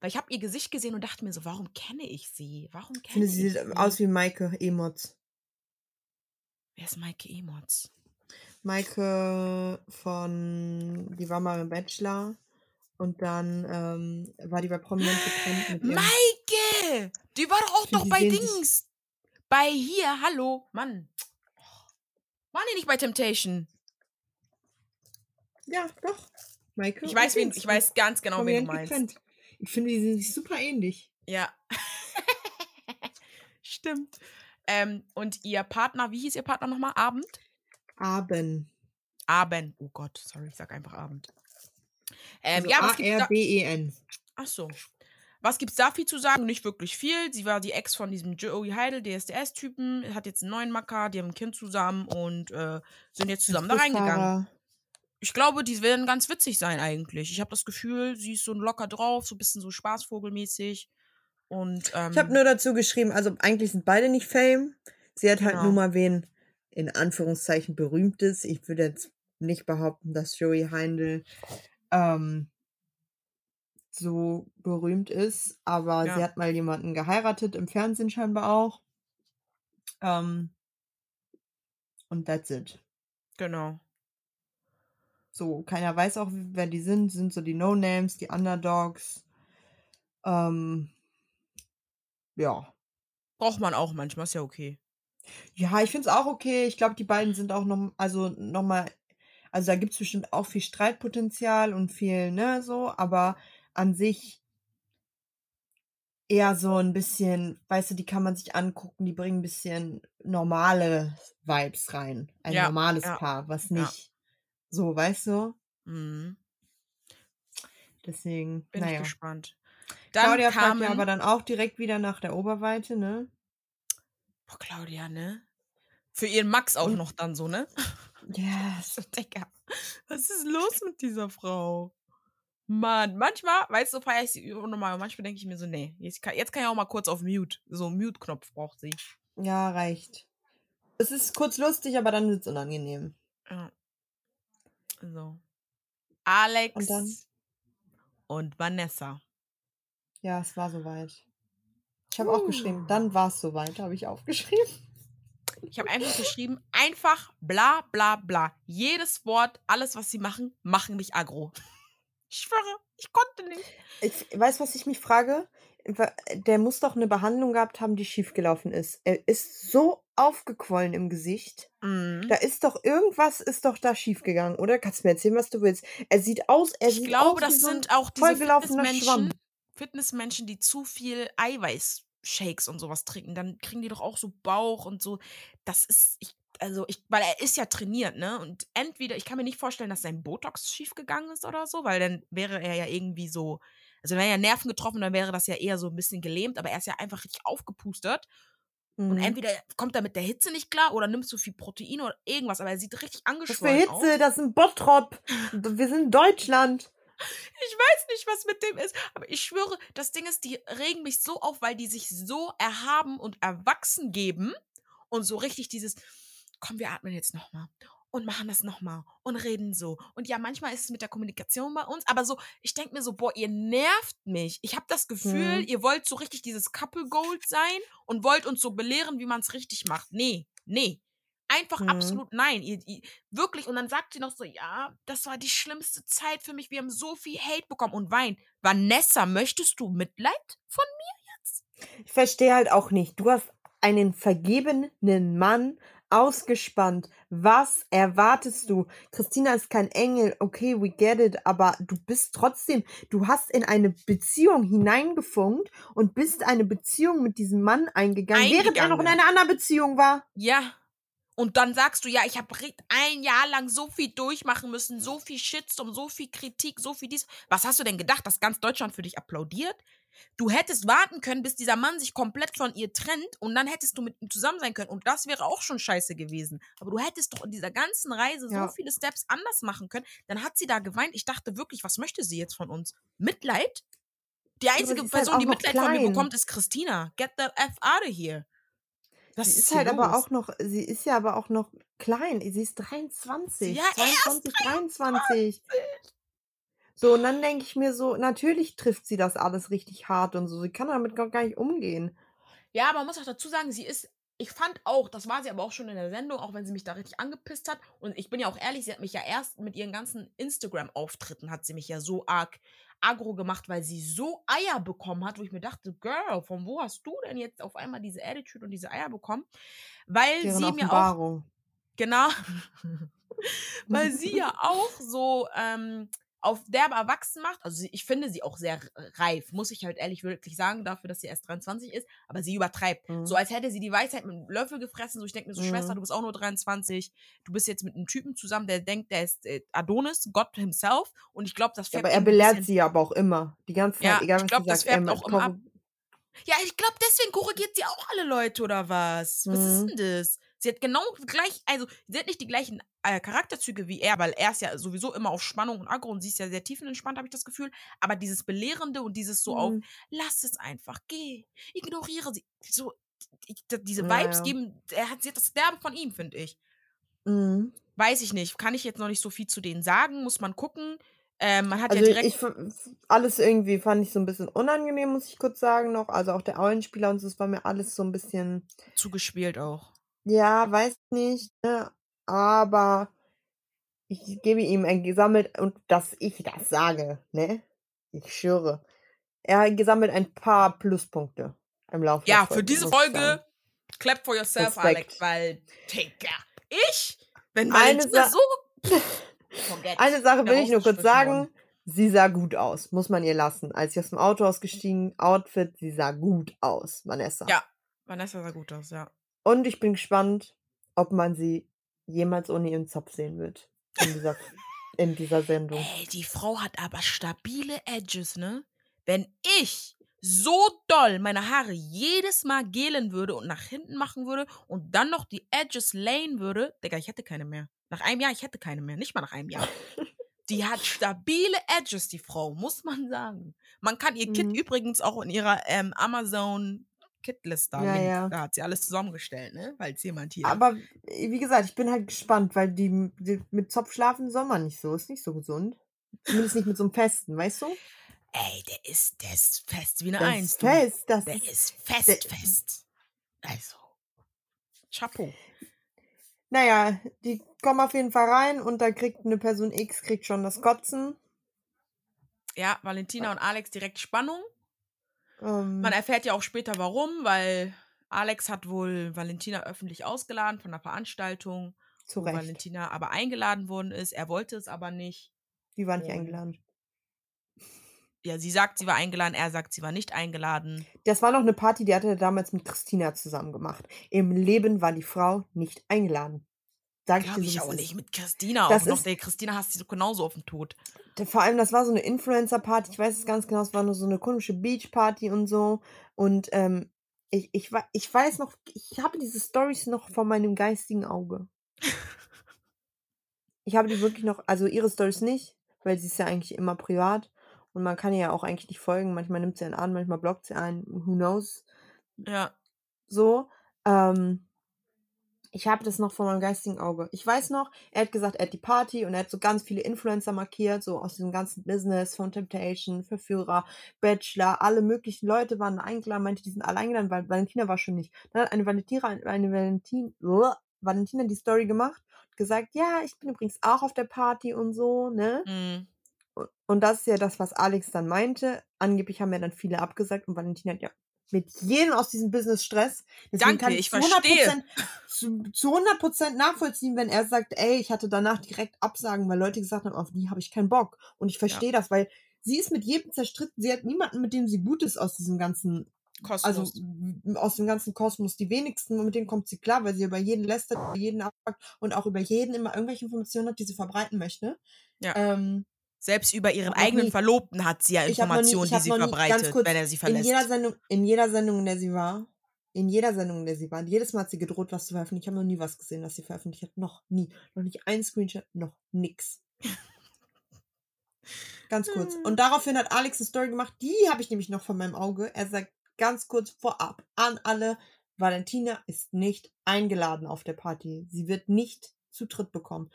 Weil ich habe ihr Gesicht gesehen und dachte mir so, warum kenne ich sie? Warum Ich kenne finde, ich sie sieht aus wie Maike Emotz. Wer ist Maike Emotz? Maike von, die war mal im Bachelor und dann ähm, war die bei Prominent getrennt mit ihrem Maike! Die war doch auch noch bei Dings. Bei hier, hallo, Mann. Waren die nicht bei Temptation? Ja, doch. Maike. Ich weiß, wen, ich weiß ganz genau, wen du meinst. getrennt. Ich finde, die sind sich super ähnlich. Ja. Stimmt. Ähm, und ihr Partner, wie hieß ihr Partner nochmal? Abend? Aben. Abend. Oh Gott, sorry, ich sag einfach Abend. Ähm, Also ja, was gibt's da? A-R-B-E-N. Ach so. Was gibt's da viel zu sagen? Nicht wirklich viel. Sie war die Ex von diesem Joey Heidel, DSDS-Typen, hat jetzt einen neuen Macker, die haben ein Kind zusammen und äh, sind jetzt zusammen da reingegangen. Ich glaube, die werden ganz witzig sein eigentlich. Ich habe das Gefühl, sie ist so locker drauf, so ein bisschen so Spaßvogelmäßig. Und ähm, Ich habe nur dazu geschrieben, also eigentlich sind beide nicht Fame. Sie hat halt Genau. nur mal wen in Anführungszeichen berühmtes. Ich würde jetzt nicht behaupten, dass Joey Heindl ähm, so berühmt ist, aber Ja. sie hat mal jemanden geheiratet, im Fernsehen scheinbar auch. Ähm, und that's it. genau. So, keiner weiß auch, wer die sind, sind so die No-Names, die Underdogs. Ähm, ja. Braucht man auch manchmal, ist ja okay. Ja, ich finde es auch okay. Ich glaube, die beiden sind auch noch, also noch mal, also da gibt es bestimmt auch viel Streitpotenzial und viel, ne, so, aber an sich eher so ein bisschen, weißt du, die kann man sich angucken, die bringen ein bisschen normale Vibes rein. Ein Ja, normales ja, Paar, was ja. nicht so, weißt du? Mhm. Deswegen, Bin ich naja. gespannt. Dann Claudia kamen, ja aber dann auch direkt wieder nach der Oberweite, ne? Boah, Claudia, ne? Für ihren Max auch noch dann so, ne? Yes. So, Digga, was ist los mit dieser Frau? Mann, manchmal, weißt du, feiere ich sie unnormal. Manchmal denke ich mir so, nee, jetzt kann, jetzt kann ich auch mal kurz auf Mute. So, Mute-Knopf braucht sie. Ja, reicht. Es ist kurz lustig, aber dann wird es unangenehm. Ja. So. Alex Und dann? und Vanessa. Ja, es war soweit. Ich habe auch geschrieben, dann war es soweit, habe ich aufgeschrieben. Ich habe einfach geschrieben, einfach bla bla bla. Jedes Wort, alles, was sie machen, machen mich aggro. Ich schwöre, ich konnte nicht. Ich weiß, was ich mich frage. Der muss doch eine Behandlung gehabt haben, die schiefgelaufen ist. Er ist so aufgequollen im Gesicht. Mhm. Da ist doch irgendwas ist doch da schiefgegangen, oder? Kannst du mir erzählen, was du willst? Er sieht aus, er Ich sieht glaube, aus das wie so ein sind auch diese. Fitnessmenschen, Fitnessmenschen, die zu viel Eiweißshakes und sowas trinken. Dann kriegen die doch auch so Bauch und so. Das ist, ich, also ich, weil er ist ja trainiert, ne? Und entweder, ich kann mir nicht vorstellen, dass sein Botox schiefgegangen ist oder so, weil dann wäre er ja irgendwie so, also wenn er ja Nerven getroffen, dann wäre das ja eher so ein bisschen gelähmt, aber er ist ja einfach richtig aufgepustet. Und Mhm. entweder kommt er mit der Hitze nicht klar oder nimmst du viel Protein oder irgendwas, aber er sieht richtig Was für angeschwollen Hitze, aus. das ist ein Bottrop. Wir sind in Deutschland. Ich weiß nicht, was mit dem ist, aber ich schwöre, das Ding ist, die regen mich so auf, weil die sich so erhaben und erwachsen geben und so richtig dieses, komm, wir atmen jetzt nochmal und machen das nochmal und reden so. Und ja, manchmal ist es mit der Kommunikation bei uns, aber so, ich denke mir so, boah, ihr nervt mich. Ich habe das Gefühl, Mhm. ihr wollt so richtig dieses Couple Gold sein und wollt uns so belehren, wie man es richtig macht. Nee, nee. Einfach Mhm. absolut nein. Ihr, ihr, wirklich. Und dann sagt sie noch so, ja, das war die schlimmste Zeit für mich. Wir haben so viel Hate bekommen und weint. Vanessa, möchtest du Mitleid von mir jetzt? Ich verstehe halt auch nicht. Du hast einen vergebenen Mann ausgespannt. Was erwartest du? Christina ist kein Engel. Okay, we get it. Aber du bist trotzdem, du hast in eine Beziehung hineingefunkt und bist eine Beziehung mit diesem Mann eingegangen, während er noch in Eingegangen. einer anderen Beziehung war. Ja. Und dann sagst du, ja, ich habe ein Jahr lang so viel durchmachen müssen, so viel Shitstorm, so viel Kritik, so viel dies. Was hast du denn gedacht, dass ganz Deutschland für dich applaudiert? Du hättest warten können, bis dieser Mann sich komplett von ihr trennt und dann hättest du mit ihm zusammen sein können. Und das wäre auch schon scheiße gewesen. Aber du hättest doch in dieser ganzen Reise Ja. so viele Steps anders machen können. Dann hat sie da geweint. Ich dachte wirklich, was möchte sie jetzt von uns? Mitleid? Die einzige halt Person, die auch noch Mitleid von mir klein. bekommt, ist Christina. Get the F out of here. Sie ist hier halt aber los? auch noch, sie ist ja aber auch noch klein. Sie ist 23. Ja, 22, 23. So, und dann denke ich mir so, natürlich trifft sie das alles richtig hart und so. Sie kann damit gar nicht umgehen. Ja, man muss auch dazu sagen, sie ist. Ich fand auch, das war sie aber auch schon in der Sendung, auch wenn sie mich da richtig angepisst hat. Und ich bin ja auch ehrlich, sie hat mich ja erst mit ihren ganzen Instagram-Auftritten, hat sie mich ja so arg aggro gemacht, weil sie so Eier bekommen hat, wo ich mir dachte, Girl, von wo hast du denn jetzt auf einmal diese Attitude und diese Eier bekommen? Weil Deren sie mir auch, genau, weil sie ja auch so ähm, auf derbe erwachsen macht. Also ich finde sie auch sehr reif, muss ich halt ehrlich wirklich sagen, dafür, dass sie erst 23 ist, aber sie übertreibt. Mhm. So als hätte sie die Weisheit mit einem Löffel gefressen. So, ich denke mir so, Mhm. Schwester, du bist auch nur 23. Du bist jetzt mit einem Typen zusammen, der denkt, der ist äh, Adonis, Gott himself. Und ich glaube, das Ja, färbt aber er belehrt sie aber auch immer. Die ganze Zeit, Ja, egal ich was glaub, sie das sagt. färbt auch immer ab. Ja, ich glaube, deswegen korrigiert sie auch alle Leute oder was? Was ist Mhm. denn das? Sie hat genau gleich, also sie hat nicht die gleichen äh, Charakterzüge wie er, weil er ist ja sowieso immer auf Spannung und Aggro und sie ist ja sehr tiefenentspannt, habe ich das Gefühl. Aber dieses Belehrende und dieses so auf, Mhm. lass es einfach, geh, ignoriere sie. So, ich, diese Ja, Vibes ja. geben, er hat, sie hat das Derbe von ihm, finde ich. Mhm. Weiß ich nicht. Kann ich jetzt noch nicht so viel zu denen sagen, muss man gucken. Ähm, man hat Also ja direkt. ich alles irgendwie fand ich so ein bisschen unangenehm, muss ich kurz sagen noch. Also auch der Auenspieler und so, das war mir alles so ein bisschen, zugespielt auch. Ja, weiß nicht, ne? aber ich gebe ihm ein gesammelt und dass ich das sage, ne? Ich schwöre. Er hat gesammelt ein paar Pluspunkte im Laufe der Ja, für diese ich. Folge, clap for yourself, Respekt. Alex, weil, Digga, ich, wenn Eine Valentina Sa- so. Eine Sache will ich nur kurz sagen. worden. Sie sah gut aus, muss man ihr lassen. Als sie aus dem Auto ausgestiegen, Outfit, sie sah gut aus, Vanessa. Ja, Vanessa sah gut aus, ja. Und ich bin gespannt, ob man sie jemals ohne ihren Zopf sehen wird. In dieser, in dieser Sendung. Ey, die Frau hat aber stabile Edges, ne? Wenn ich so doll meine Haare jedes Mal gelen würde und nach hinten machen würde und dann noch die Edges layen würde, Digga, ich hätte keine mehr. Nach einem Jahr, ich hätte keine mehr. Nicht mal nach einem Jahr. Die hat stabile Edges, die Frau, muss man sagen. Man kann ihr Kit Mhm. übrigens auch in ihrer ähm, Amazon Kitlist da, Ja, ja. da hat sie alles zusammengestellt, ne? Falls jemand hier. Aber wie gesagt, ich bin halt gespannt, weil die, die mit Zopf schlafen soll man nicht so. Ist nicht so gesund. Zumindest nicht mit so einem Festen, weißt du? Ey, der ist, der ist fest wie eine Das Eins. ist fest. Das Der ist, ist fest, der- fest. Also. Chapeau. naja, die kommen auf jeden Fall rein und da kriegt eine Person X kriegt schon das Kotzen. Ja, Valentina und Alex direkt Spannung. Ähm, Man erfährt ja auch später warum, weil Alex hat wohl Valentina öffentlich ausgeladen von einer Veranstaltung, zu wo Recht. Valentina aber eingeladen worden ist. Er wollte es aber nicht. Die war nicht eingeladen. Ja, sie sagt, sie war eingeladen, er sagt, sie war nicht eingeladen. Das war noch eine Party, die hatte er damals mit Christina zusammen gemacht. Im Leben war die Frau nicht eingeladen. Sag Glaube ich auch nicht. Mit Christina Das auch noch. ist- Der Christina sie doch genauso auf den Tod. Vor allem, das war so eine Influencer-Party, ich weiß es ganz genau, es war nur so eine komische Beach-Party und so. Und ähm, ich, ich, ich weiß noch, ich habe diese Stories noch vor meinem geistigen Auge. Ich habe die wirklich noch, also ihre Stories nicht, weil sie ist ja eigentlich immer privat. Und man kann ihr ja auch eigentlich nicht folgen. Manchmal nimmt sie einen an, manchmal blockt sie einen. Who knows? Ja. so. Ähm, ich habe das noch vor meinem geistigen Auge. Ich weiß noch, er hat gesagt, er hat die Party und er hat so ganz viele Influencer markiert, so aus diesem ganzen Business von Temptation, Verführer, Bachelor, alle möglichen Leute waren da eingeladen, meinte, die sind alle eingeladen, weil Valentina war schon nicht. Dann hat eine Valentina, eine Valentin, Valentina die Story gemacht und gesagt, ja, ich bin übrigens auch auf der Party und so, ne? Mhm. Und- Und das ist ja das, was Alex dann meinte. Angeblich haben ja dann viele abgesagt und Valentina hat ja mit jedem aus diesem Business Stress. Deswegen Danke, kann ich zu 100%, verstehe. zu, zu 100% nachvollziehen, wenn er sagt, ey, ich hatte danach direkt Absagen, weil Leute gesagt haben, auf die habe ich keinen Bock. Und ich verstehe das, weil sie ist mit jedem zerstritten. Sie hat niemanden, mit dem sie gut ist aus diesem ganzen Kosmos. also aus dem ganzen Kosmos die wenigsten, mit denen kommt sie klar, weil sie über jeden lästert, über jeden abpackt und auch über jeden immer irgendwelche Informationen hat, die sie verbreiten möchte. Ja. Ähm, Selbst über ihren eigenen nie- Verlobten hat sie ja nie- Informationen, ich die sie nie- verbreitet, kurz, wenn er sie in verlässt. jeder Sendung, in jeder Sendung, in der sie war, in jeder Sendung, in der sie war, jedes Mal hat sie gedroht, was zu veröffentlichen. Ich habe noch nie was gesehen, was sie veröffentlicht hat. Noch nie. Noch nicht ein Screenshot, noch nix. Ganz kurz. Hm. Und daraufhin hat Alex eine Story gemacht, die habe ich nämlich noch von meinem Auge. Er sagt ganz kurz vorab an alle, Valentina ist nicht eingeladen auf der Party. Sie wird nicht Zutritt bekommen.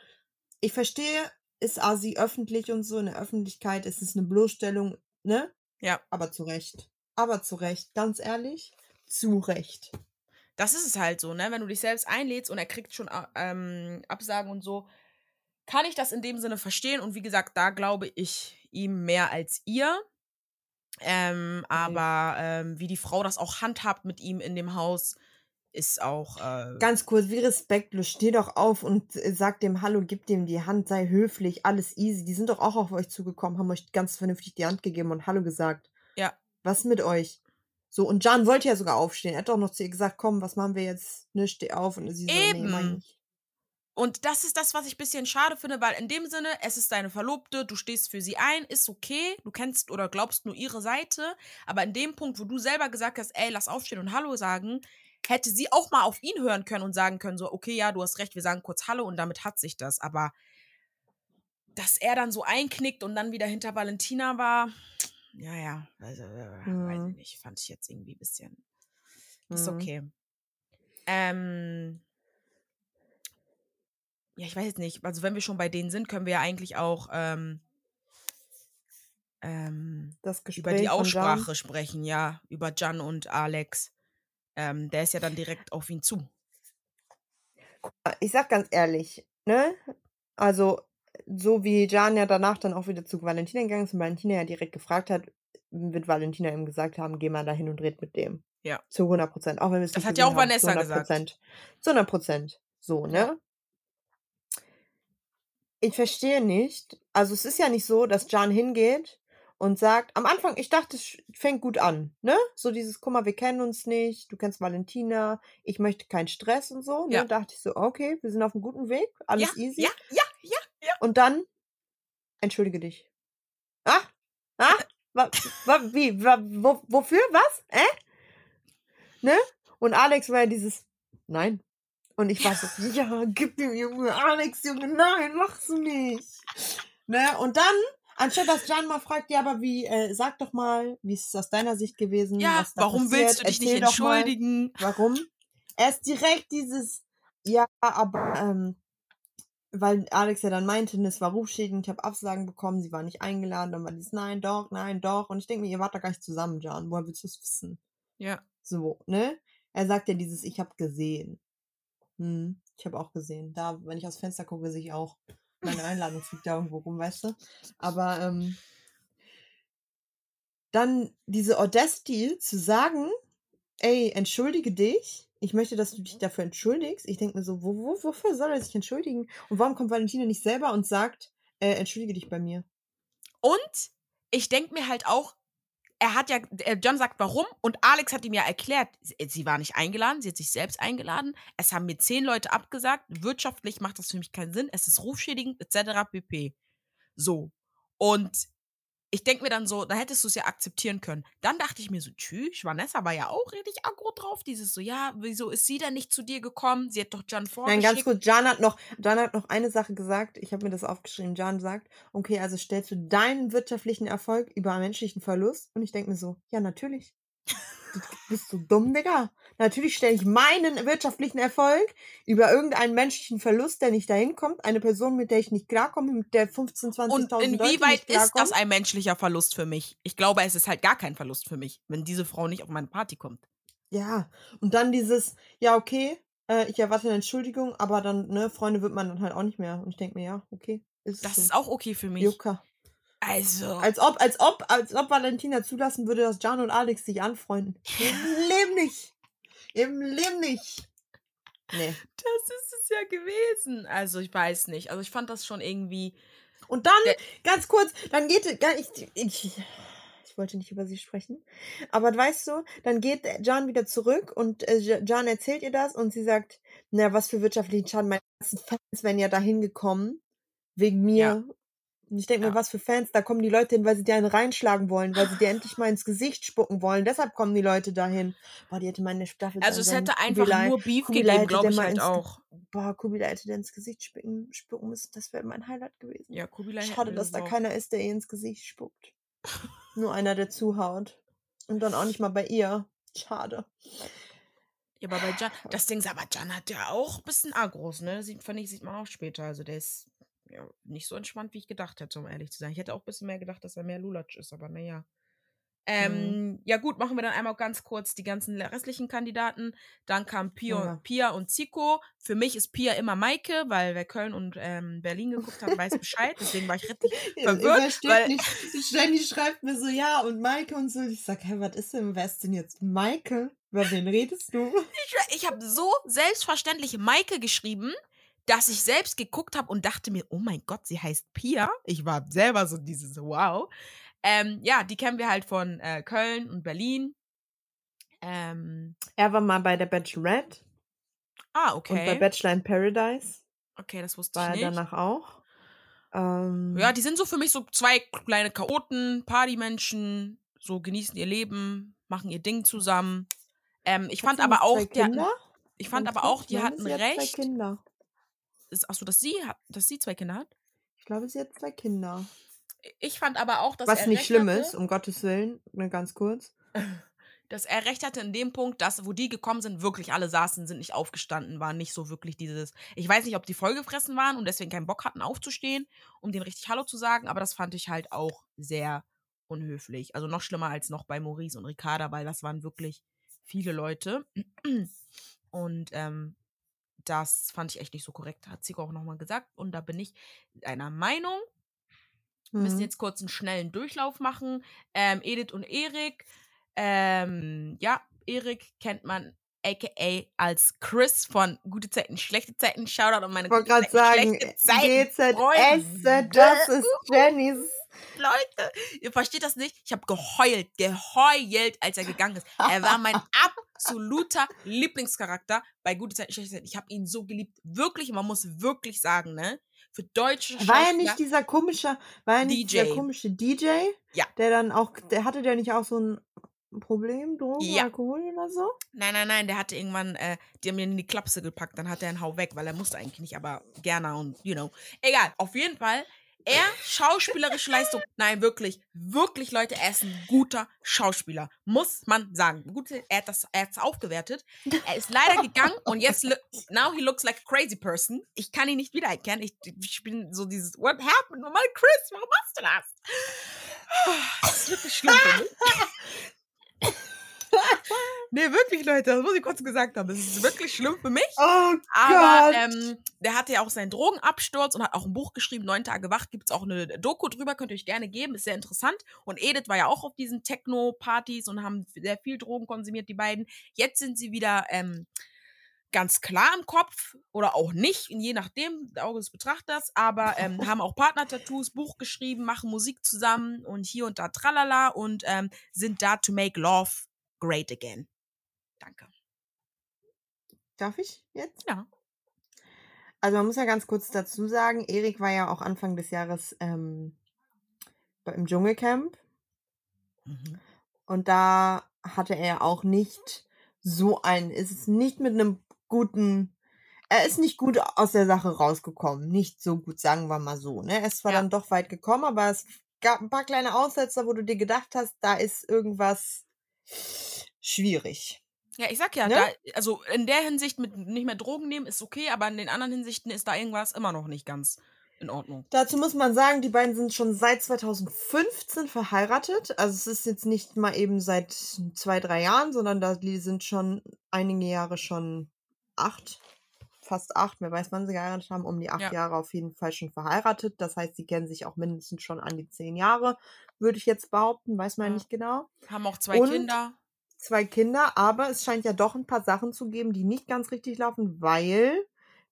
Ich verstehe, ist Asi öffentlich und so in der Öffentlichkeit, ist es eine Bloßstellung, ne? Ja. Aber zu Recht. Aber zu Recht, ganz ehrlich, zu Recht. Das ist es halt so, ne? Wenn du dich selbst einlädst und er kriegt schon ähm, Absagen und so, kann ich das in dem Sinne verstehen. Und wie gesagt, da glaube ich ihm mehr als ihr. Ähm, aber ähm, wie die Frau das auch handhabt mit ihm in dem Haus, ist auch. Äh, Ganz kurz, wie respektlos, steh doch auf und äh, sag dem Hallo, gib dem die Hand, sei höflich, alles easy. Die sind doch auch auf euch zugekommen, haben euch ganz vernünftig die Hand gegeben und Hallo gesagt. Ja. Was mit euch? So, und Jan wollte ja sogar aufstehen. Er hat doch noch zu ihr gesagt, komm, was machen wir jetzt? Ne, steh auf. Und sie so, nee, Eben. ich nicht. Und das ist das, was ich ein bisschen schade finde, weil in dem Sinne, es ist deine Verlobte, du stehst für sie ein, ist okay, du kennst oder glaubst nur ihre Seite, aber in dem Punkt, wo du selber gesagt hast, ey, lass aufstehen und Hallo sagen, hätte sie auch mal auf ihn hören können und sagen können, so, okay, ja, du hast recht, wir sagen kurz Hallo und damit hat sich das. Aber dass er dann so einknickt und dann wieder hinter Valentina war, ja, ja, also, äh, weiß Mhm. ich nicht, fand ich jetzt irgendwie ein bisschen. Ist Mhm. okay. Ähm, ja, ich weiß jetzt nicht. Also, wenn wir schon bei denen sind, können wir ja eigentlich auch ähm, ähm, über die. Aussprache sprechen, ja, über Jan und Alex. Ähm, der ist ja dann direkt auf ihn zu. Ich sag ganz ehrlich, ne? Also, so wie Jan ja danach dann auch wieder zu Valentina gegangen ist und Valentina ja direkt gefragt hat, wird Valentina ihm gesagt haben, geh mal dahin und red mit dem. Ja. Zu 100 Prozent. Auch wenn wir es Das nicht hat ja auch haben, Vanessa zu 100 Prozent. Zu 100 Prozent. So, ne? Ja. Ich verstehe nicht. Also, es ist ja nicht so, dass Jan hingeht und sagt, am Anfang, ich dachte, es fängt gut an, ne? So dieses, guck mal, wir kennen uns nicht, du kennst Valentina, ich möchte keinen Stress und so, ne? Ja. Dachte ich so, okay, wir sind auf einem guten Weg, alles ja, easy. ja, ja, ja. Und dann, entschuldige dich. Ah? Ah? Wa, wa, wie? Wa, wo, wofür? Was? Äh? Ne? Und Alex war ja dieses, nein. Und ich war so, ja, gib mir, Junge, Alex, Junge, nein, machst du nicht. Ne? Und dann, anstatt dass Jan mal fragt, ja, aber wie, äh, sag doch mal, wie ist es aus deiner Sicht gewesen? Ja, warum passiert? willst du dich nicht Erzähl mal. entschuldigen? Warum? Er ist direkt dieses, ja, aber, ähm, weil Alex ja dann meinte, es war rufschädigend, ich habe Absagen bekommen, sie war nicht eingeladen, dann war dieses, nein, doch, nein, doch. Und ich denke mir, ihr wart da gar nicht zusammen, Jan, woher willst du es wissen? Ja. So, ne? Er sagt ja dieses, ich habe gesehen. Hm, ich habe auch gesehen. Da, wenn ich aufs Fenster gucke, sehe ich auch. Meine Einladung fliegt da irgendwo rum, weißt du? Aber, ähm, dann diese Audacity zu sagen, ey, entschuldige dich. Ich möchte, dass du dich dafür entschuldigst. Ich denke mir so, wo, wo, wofür soll er sich entschuldigen? Und warum kommt Valentina nicht selber und sagt, äh, entschuldige dich bei mir? Und ich denke mir halt auch, er hat ja, äh, John sagt warum und Alex hat ihm ja erklärt, sie war nicht eingeladen, sie hat sich selbst eingeladen. Es haben mir zehn Leute abgesagt. Wirtschaftlich macht das für mich keinen Sinn. Es ist rufschädigend, etc. pp. So. Und ich denke mir dann so, da hättest du es ja akzeptieren können. Dann dachte ich mir so, tschüss, Vanessa war ja auch richtig aggro drauf. Dieses so, ja, wieso ist sie denn nicht zu dir gekommen? Sie hat doch Jan vorgeschickt. Nein, ganz kurz, Jan hat noch, Jan hat noch eine Sache gesagt. Ich habe mir das aufgeschrieben. Jan sagt, okay, also stellst du deinen wirtschaftlichen Erfolg über menschlichen Verlust? Und ich denke mir so, ja, natürlich. Du bist du dumm, Digga? Natürlich stelle ich meinen wirtschaftlichen Erfolg über irgendeinen menschlichen Verlust, der nicht dahin kommt. Eine Person, mit der ich nicht klarkomme, mit der 15, 20.000 Und inwieweit ist das ein menschlicher Verlust für mich? Ich glaube, es ist halt gar kein Verlust für mich, wenn diese Frau nicht auf meine Party kommt. Ja, und dann dieses, ja, okay, äh, ich erwarte eine Entschuldigung, aber dann, ne, Freunde wird man dann halt auch nicht mehr. Und ich denke mir, ja, okay. Ist das so. ist auch okay für mich. Jucker. Also. Als ob, als ob, als ob Valentina zulassen würde, dass Jan und Alex sich anfreunden. Leben nicht. Im Leben nicht. Nee. Das ist es ja gewesen. Also, ich weiß nicht. Also, ich fand das schon irgendwie. Und dann, ganz kurz, dann geht, ich, ich, ich wollte nicht über sie sprechen. Aber weißt du, dann geht Jan wieder zurück und äh, Jan erzählt ihr das und sie sagt, na, was für wirtschaftlichen Schaden, meine ganzen Fans wären ja dahin gekommen. Wegen mir ja. Und ich denke ja. mir, was für Fans, da kommen die Leute hin, weil sie dir einen reinschlagen wollen, weil sie dir endlich mal ins Gesicht spucken wollen. Deshalb kommen die Leute dahin. Boah, die hätte meine Staffel. Also es hätte einfach Kubilai, nur Beef Kubilai gegeben, glaube ich halt ins, auch. Boah, Kubilai hätte der ins Gesicht spucken, spucken müssen. Das wäre mein Highlight gewesen. Ja, Kubilai Schade, dass da auch. keiner ist, der ihr ins Gesicht spuckt. nur einer, der zuhaut. Und dann auch nicht mal bei ihr. Schade. Ja, aber bei Jan, das Ding ist, aber Jan hat ja auch ein bisschen Agros, ne? Sieht, fand ich, sieht man auch später. Also der ist ja, nicht so entspannt, wie ich gedacht hätte, um ehrlich zu sein. Ich hätte auch ein bisschen mehr gedacht, dass er mehr Lulatsch ist, aber naja. Mhm. Ähm, mhm. Ja, gut, machen wir dann einmal ganz kurz die ganzen restlichen Kandidaten. Dann kam Pia, ja. Pia und Zico. Für mich ist Pia immer Maike, weil wer Köln und ähm, Berlin geguckt hat, weiß Bescheid. Deswegen war ich richtig verwirrt. Weil nicht. Jenny schreibt mir so, ja, und Maike und so. Ich sag, hey, was ist denn, wer ist denn jetzt Maike? Über wen redest du? Ich, ich habe so selbstverständlich Maike geschrieben dass ich selbst geguckt habe und dachte mir, oh mein Gott, sie heißt Pia. Ich war selber so dieses Wow. Ähm, ja, die kennen wir halt von äh, Köln und Berlin. Ähm, er war mal bei der Bachelorette. Ah, okay. Und bei Bachelor in Paradise. Okay, das wusste war ich nicht. War er danach auch. Ähm, ja, die sind so für mich so zwei kleine Chaoten, Partymenschen, so genießen ihr Leben, machen ihr Ding zusammen. Ähm, ich fand aber auch, die hatten, ich fand aber auch, die hatten recht. Zwei Kinder ist, achso, dass sie hat, dass sie zwei Kinder hat? Ich glaube, sie hat zwei Kinder. Ich fand aber auch, dass Was nicht schlimm hatte, ist, um Gottes Willen, nur ganz kurz. Dass er recht hatte in dem Punkt, dass, wo die gekommen sind, wirklich alle saßen, sind nicht aufgestanden, waren nicht so wirklich dieses. Ich weiß nicht, ob die vollgefressen waren und deswegen keinen Bock hatten, aufzustehen, um denen richtig Hallo zu sagen, aber das fand ich halt auch sehr unhöflich. Also noch schlimmer als noch bei Maurice und Ricarda, weil das waren wirklich viele Leute. Und ähm, das fand ich echt nicht so korrekt, hat sie auch nochmal gesagt. Und da bin ich einer Meinung. Wir müssen mhm. jetzt kurz einen schnellen Durchlauf machen. Ähm, Edith und Erik. Ähm, ja, Erik kennt man aka als Chris von Gute Zeiten, Schlechte Zeiten. Shoutout an meine Ich wollte gerade sagen, GZS, das ist Jennys Leute, ihr versteht das nicht. Ich habe geheult, geheult, als er gegangen ist. Er war mein absoluter Lieblingscharakter bei Gute Zeiten, Schlechte Zeiten. Ich habe ihn so geliebt. Wirklich, man muss wirklich sagen, ne? Für deutsche War er nicht dieser komische, war er nicht DJ. dieser komische DJ? Ja. Der dann auch, der hatte der nicht auch so ein Problem, Drogen, ja. Alkohol oder so? Nein, nein, nein, der hatte irgendwann, äh, die haben ihn in die Klapse gepackt, dann hat er einen Hau weg, weil er musste eigentlich nicht, aber gerne und, you know. Egal, auf jeden Fall, er, schauspielerische Leistung, nein, wirklich, wirklich, Leute, er ist ein guter Schauspieler, muss man sagen. Gut, er hat das, er hat's aufgewertet. Er ist leider gegangen und jetzt, now he looks like a crazy person. Ich kann ihn nicht wiedererkennen. Ich, ich bin so dieses, what happened? Oh mein Chris, warum machst du das? Das ist wirklich schlimm für mich. nee, wirklich, Leute, das muss ich kurz gesagt haben. Das ist wirklich schlimm für mich. Oh Aber ähm, der hatte ja auch seinen Drogenabsturz und hat auch ein Buch geschrieben, Neun Tage Wacht. Gibt es auch eine Doku drüber, könnt ihr euch gerne geben, ist sehr interessant. Und Edith war ja auch auf diesen Techno-Partys und haben sehr viel Drogen konsumiert, die beiden. Jetzt sind sie wieder ähm, ganz klar im Kopf oder auch nicht, je nachdem, der Auge des Betrachters, aber ähm, haben auch Partner-Tattoos, Buch geschrieben, machen Musik zusammen und hier und da tralala und ähm, sind da to make love great again. Danke. Darf ich jetzt? Ja. Also man muss ja ganz kurz dazu sagen, Erik war ja auch Anfang des Jahres ähm, im Dschungelcamp Mhm. und da hatte er auch nicht so ein, ist es nicht mit einem guten, er ist nicht gut aus der Sache rausgekommen. Nicht so gut, sagen wir mal so. Ne? Er ist zwar Ja. dann doch weit gekommen, aber es gab ein paar kleine Aussetzer, wo du dir gedacht hast, da ist irgendwas schwierig. Ja, ich sag ja, Ne? da, also in der Hinsicht mit nicht mehr Drogen nehmen ist okay, aber in den anderen Hinsichten ist da irgendwas immer noch nicht ganz in Ordnung. Dazu muss man sagen, die beiden sind schon seit 2015 verheiratet. Also es ist jetzt nicht mal eben seit zwei, drei Jahren, sondern da, die sind schon einige Jahre schon acht, fast acht, wer weiß, wann sie geheiratet haben, um die acht Ja. Jahre auf jeden Fall schon verheiratet. Das heißt, sie kennen sich auch mindestens schon an die zehn Jahre, würde ich jetzt behaupten, weiß man Ja. nicht genau. Haben auch zwei Und- Kinder. Zwei Kinder, aber es scheint ja doch ein paar Sachen zu geben, die nicht ganz richtig laufen, weil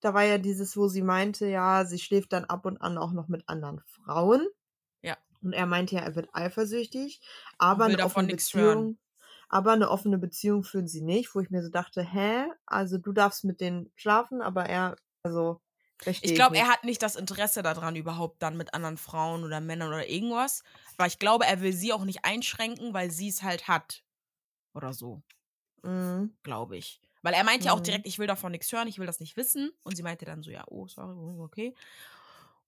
da war ja dieses, wo sie meinte, ja, sie schläft dann ab und an auch noch mit anderen Frauen. Ja. Und er meinte ja, er wird eifersüchtig, aber eine offene nix hören. Beziehung, aber eine offene Beziehung führen sie nicht, wo ich mir so dachte, hä, also du darfst mit denen schlafen, aber er, also verstehe Ich glaube, er hat nicht das Interesse daran, überhaupt dann mit anderen Frauen oder Männern oder irgendwas. Weil ich glaube, er will sie auch nicht einschränken, weil sie es halt hat. Oder so, Mhm. glaube ich. Weil er meinte ja auch Mhm. direkt, ich will davon nichts hören, ich will das nicht wissen. Und sie meinte dann so, ja, oh, sorry, oh, okay.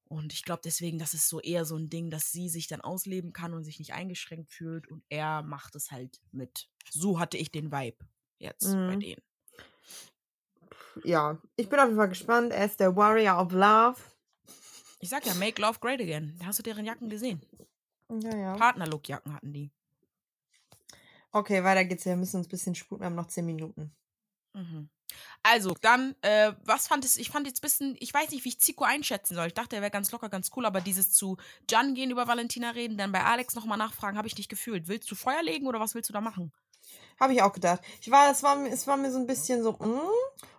Und ich glaube deswegen, das ist so eher so ein Ding, dass sie sich dann ausleben kann und sich nicht eingeschränkt fühlt. Und er macht es halt mit. So hatte ich den Vibe jetzt bei Mhm. denen. Ja, ich bin auf jeden Fall gespannt. Er ist der Warrior of Love. Ich sag ja, make love great again. Hast du deren Jacken gesehen? Ja, ja. Partnerlook-Jacken hatten die. Okay, weiter geht's. Wir müssen uns ein bisschen sputen. Wir haben noch zehn Minuten. Mhm. Also, dann, äh, was fand es, ich fand jetzt ein bisschen, ich weiß nicht, wie ich Zico einschätzen soll. Ich dachte, er wäre ganz locker, ganz cool, aber dieses zu Jan gehen über Valentina reden, dann bei Alex nochmal nachfragen, habe ich nicht gefühlt. Willst du Feuer legen oder was willst du da machen? Habe ich auch gedacht. Ich war, es war, mir- es war mir so ein bisschen so, mm,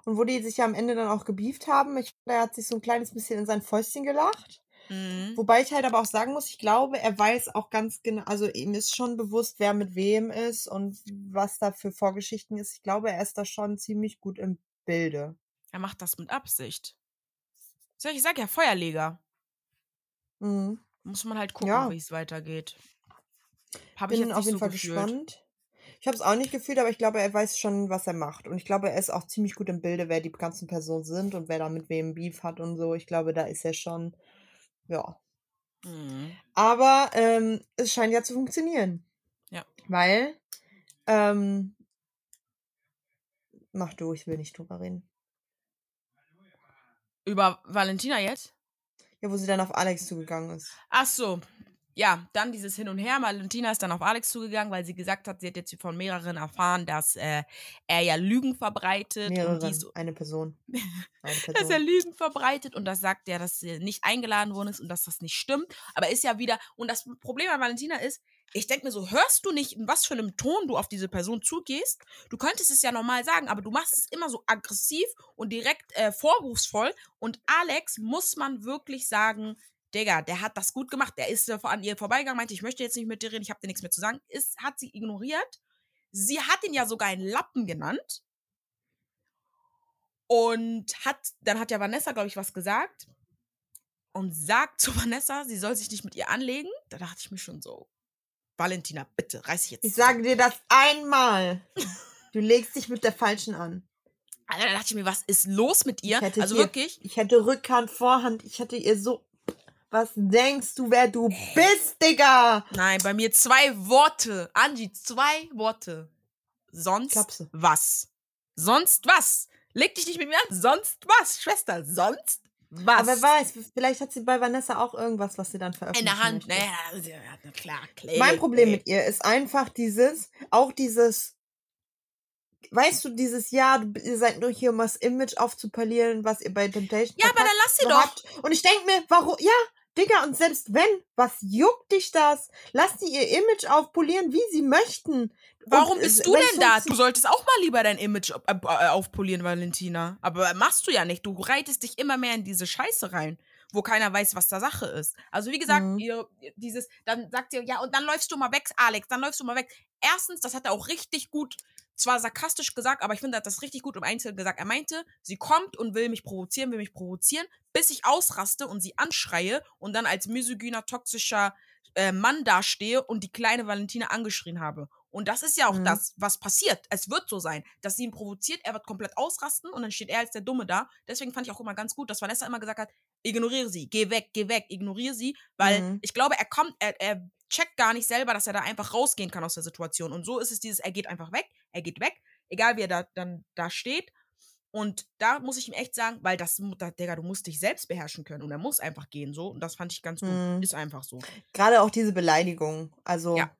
und wo die sich ja am Ende dann auch gebieft haben, ich er hat sich so ein kleines bisschen in sein Fäustchen gelacht. Mhm. Wobei ich halt aber auch sagen muss, ich glaube, er weiß auch ganz genau, also ihm ist schon bewusst, wer mit wem ist und was da für Vorgeschichten ist. Ich glaube, er ist da schon ziemlich gut im Bilde. Er macht das mit Absicht. Ich, sag ja, Feuerleger. Mhm. Muss man halt gucken, Ja. wie es weitergeht. Ich Bin jetzt auf jeden so Fall gefühlt. gespannt. Ich habe es auch nicht gefühlt, aber ich glaube, er weiß schon, was er macht. Und ich glaube, er ist auch ziemlich gut im Bilde, wer die ganzen Personen sind und wer da mit wem Beef hat und so. Ich glaube, da ist er schon, ja. Mhm. Aber ähm, es scheint ja zu funktionieren. Ja. Weil, ähm, mach du, ich will nicht drüber reden. Über Valentina jetzt? Ja, wo sie dann auf Alex zugegangen ist. Ach so. Ja, dann dieses Hin und Her. Valentina ist dann auf Alex zugegangen, weil sie gesagt hat, sie hat jetzt von mehreren erfahren, dass äh, er ja Lügen verbreitet und Mehrere, die so, eine Person. Eine dass er Person. Lügen verbreitet und das sagt er, dass er nicht eingeladen worden ist und dass das nicht stimmt. Aber ist ja wieder, und das Problem an Valentina ist, ich denke mir so, hörst du nicht, in was für einem Ton du auf diese Person zugehst? Du könntest es ja normal sagen, aber du machst es immer so aggressiv und direkt äh, vorwurfsvoll. Und Alex muss man wirklich sagen, Digga, der hat das gut gemacht. Der ist an ihr vorbeigegangen, meinte, ich möchte jetzt nicht mit dir reden, ich habe dir nichts mehr zu sagen. Ist, hat sie ignoriert. Sie hat ihn ja sogar einen Lappen genannt. Und hat, dann hat ja Vanessa, glaube ich, was gesagt. Und sagt zu Vanessa, sie soll sich nicht mit ihr anlegen. Da dachte ich mir schon so, Valentina, bitte, reiß dich jetzt. Ich sage dir das einmal. Du legst dich mit der Falschen an. Alter, da dachte ich mir, was ist los mit ihr? Also wirklich, Ich hätte Rückhand, Vorhand. Ich hätte ihr so. Was denkst du, wer du bist, Digga? nein, bei mir zwei Worte. Angie, zwei Worte. Sonst Klapse. was? Sonst was? Leg dich nicht mit mir an. Sonst was, Schwester? Sonst was? Aber wer weiß, vielleicht hat sie bei Vanessa auch irgendwas, was sie dann In veröffentlichen der Hand. Naja, ja, na klar, Clay. Mein Problem mit ihr ist einfach dieses, auch dieses, weißt du, dieses, ja, du, ihr seid nur hier, um das Image aufzupolieren, was ihr bei Temptation Ja, aber dann lass sie doch. habt. Und ich denke mir, warum, ja, Digga, und selbst wenn, was juckt dich das? Lass die ihr Image aufpolieren, wie sie möchten. Warum Und, bist du denn da? Du solltest auch mal lieber dein Image äh, äh, aufpolieren, Valentina. Aber machst du ja nicht. Du reitest dich immer mehr in diese Scheiße rein, wo keiner weiß, was da Sache ist. Also wie gesagt, Mhm. ihr dieses, dann sagt ihr, ja, und dann läufst du mal weg, Alex, dann läufst du mal weg. Erstens, das hat er auch richtig gut, zwar sarkastisch gesagt, aber ich finde, er hat das richtig gut im Einzelnen gesagt. Er meinte, sie kommt und will mich provozieren, will mich provozieren, bis ich ausraste und sie anschreie und dann als misogyner, toxischer äh, Mann dastehe und die kleine Valentina angeschrien habe. Und das ist ja auch Mhm. das, was passiert. Es wird so sein, dass sie ihn provoziert, er wird komplett ausrasten und dann steht er als der Dumme da. Deswegen fand ich auch immer ganz gut, dass Vanessa immer gesagt hat, ignoriere sie, geh weg, geh weg, ignoriere sie, weil Mhm. ich glaube, er kommt, er, er checkt gar nicht selber, dass er da einfach rausgehen kann aus der Situation. Und so ist es dieses, er geht einfach weg, er geht weg, egal wie er da dann da steht. Und da muss ich ihm echt sagen, weil das, da, Digga, du musst dich selbst beherrschen können und er muss einfach gehen so. Und das fand ich ganz gut. Mhm. Ist einfach so. Gerade auch diese Beleidigung. Also, Ja.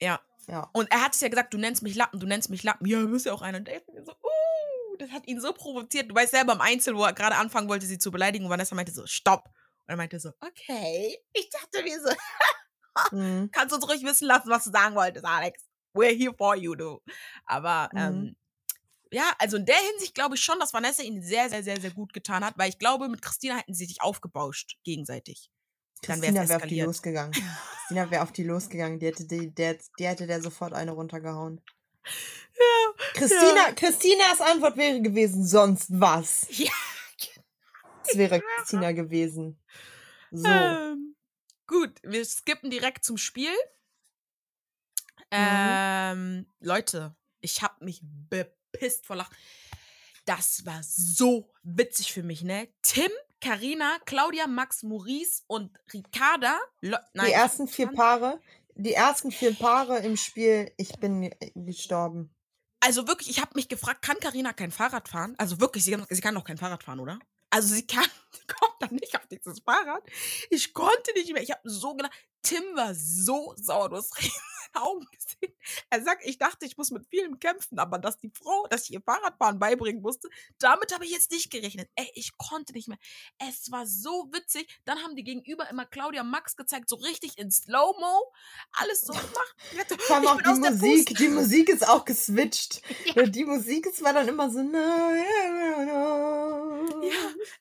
Ja. ja. Und er hat es ja gesagt, du nennst mich Lappen, du nennst mich Lappen. Ja, du bist ja auch einer. Und mir so, uh, das hat ihn so provoziert. Du weißt selber im Einzel, wo er gerade anfangen wollte, sie zu beleidigen. Und Vanessa meinte so, stopp. Und er meinte so, okay. Ich dachte mir so, Mhm. kannst du uns ruhig wissen lassen, was du sagen wolltest, Alex. We're here for you, du. Aber, Mhm. ähm, ja, also in der Hinsicht glaube ich schon, dass Vanessa ihn sehr, sehr, sehr, sehr gut getan hat, weil ich glaube, mit Christina hätten sie sich aufgebauscht, gegenseitig. Christina wäre auf die losgegangen. Christina wäre auf die losgegangen. Die hätte, die, der, die hätte der sofort eine runtergehauen. Ja, Christina, Christinas Antwort wäre gewesen, sonst was. ja. Es wäre Christina gewesen. So. Ähm, gut, wir skippen direkt zum Spiel. Ähm, Leute, ich habe mich bepisst vor Lachen. Das war so witzig für mich, ne? Tim, Karina, Claudia, Max, Maurice und Ricarda. Le nein, die ersten vier Paare, die ersten vier Paare im Spiel, ich bin gestorben. Also wirklich, ich habe mich gefragt, kann Karina kein Fahrrad fahren? Also wirklich, sie kann, sie kann doch kein Fahrrad fahren, oder? Also sie kann, sie kommt dann nicht auf dieses Fahrrad. Ich konnte nicht mehr. Ich habe so gedacht, Tim war so sauer. Du hast Augen gesehen. Er sagt, ich dachte, ich muss mit vielem kämpfen, aber dass die Frau, dass ich ihr Fahrradfahren beibringen musste, damit habe ich jetzt nicht gerechnet. Ey, ich konnte nicht mehr. Es war so witzig. Dann haben die gegenüber immer Claudia Max gezeigt, so richtig in Slow-Mo. Alles so gemacht. Vor allem auch die Musik, die Musik ist auch geswitcht. Ja. Die Musik ist war dann immer so. Ja,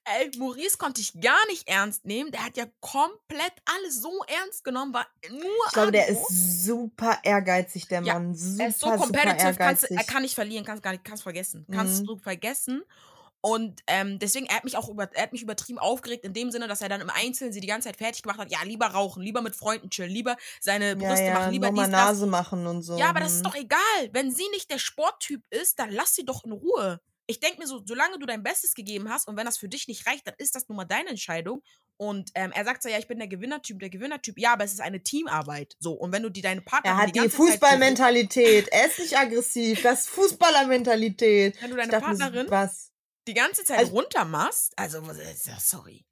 ey, Maurice konnte ich gar nicht ernst nehmen. Der hat ja komplett alles so ernst genommen, war nur Ich glaube, der ist super ehrgeizig, der Ja, Mann. Super, Er ist so super competitive, kannst, er kann nicht verlieren, kannst gar nicht, kannst vergessen. Kannst Mhm. du vergessen. Und ähm, deswegen, er hat mich auch über, er hat mich übertrieben aufgeregt, in dem Sinne, dass er dann im Einzelnen sie die ganze Zeit fertig gemacht hat. Ja, lieber rauchen, lieber mit Freunden chillen, lieber seine ja, Brüste ja, machen, lieber dies, das. Nase machen und so. Ja, aber das ist hm. doch egal. Wenn sie nicht der Sporttyp ist, dann lass sie doch in Ruhe. Ich denke mir so, solange du dein Bestes gegeben hast und wenn das für dich nicht reicht, dann ist das nun mal deine Entscheidung. Und ähm, er sagt so, ja, ich bin der Gewinnertyp, der Gewinnertyp. Ja, aber es ist eine Teamarbeit. So, und wenn du die deine Partner Er hat die, so- Fußballmentalität. Er ist nicht aggressiv. Das ist Fußballermentalität. Wenn du deine dachte Partnerin was? die ganze Zeit Also- runtermachst, also? Sorry.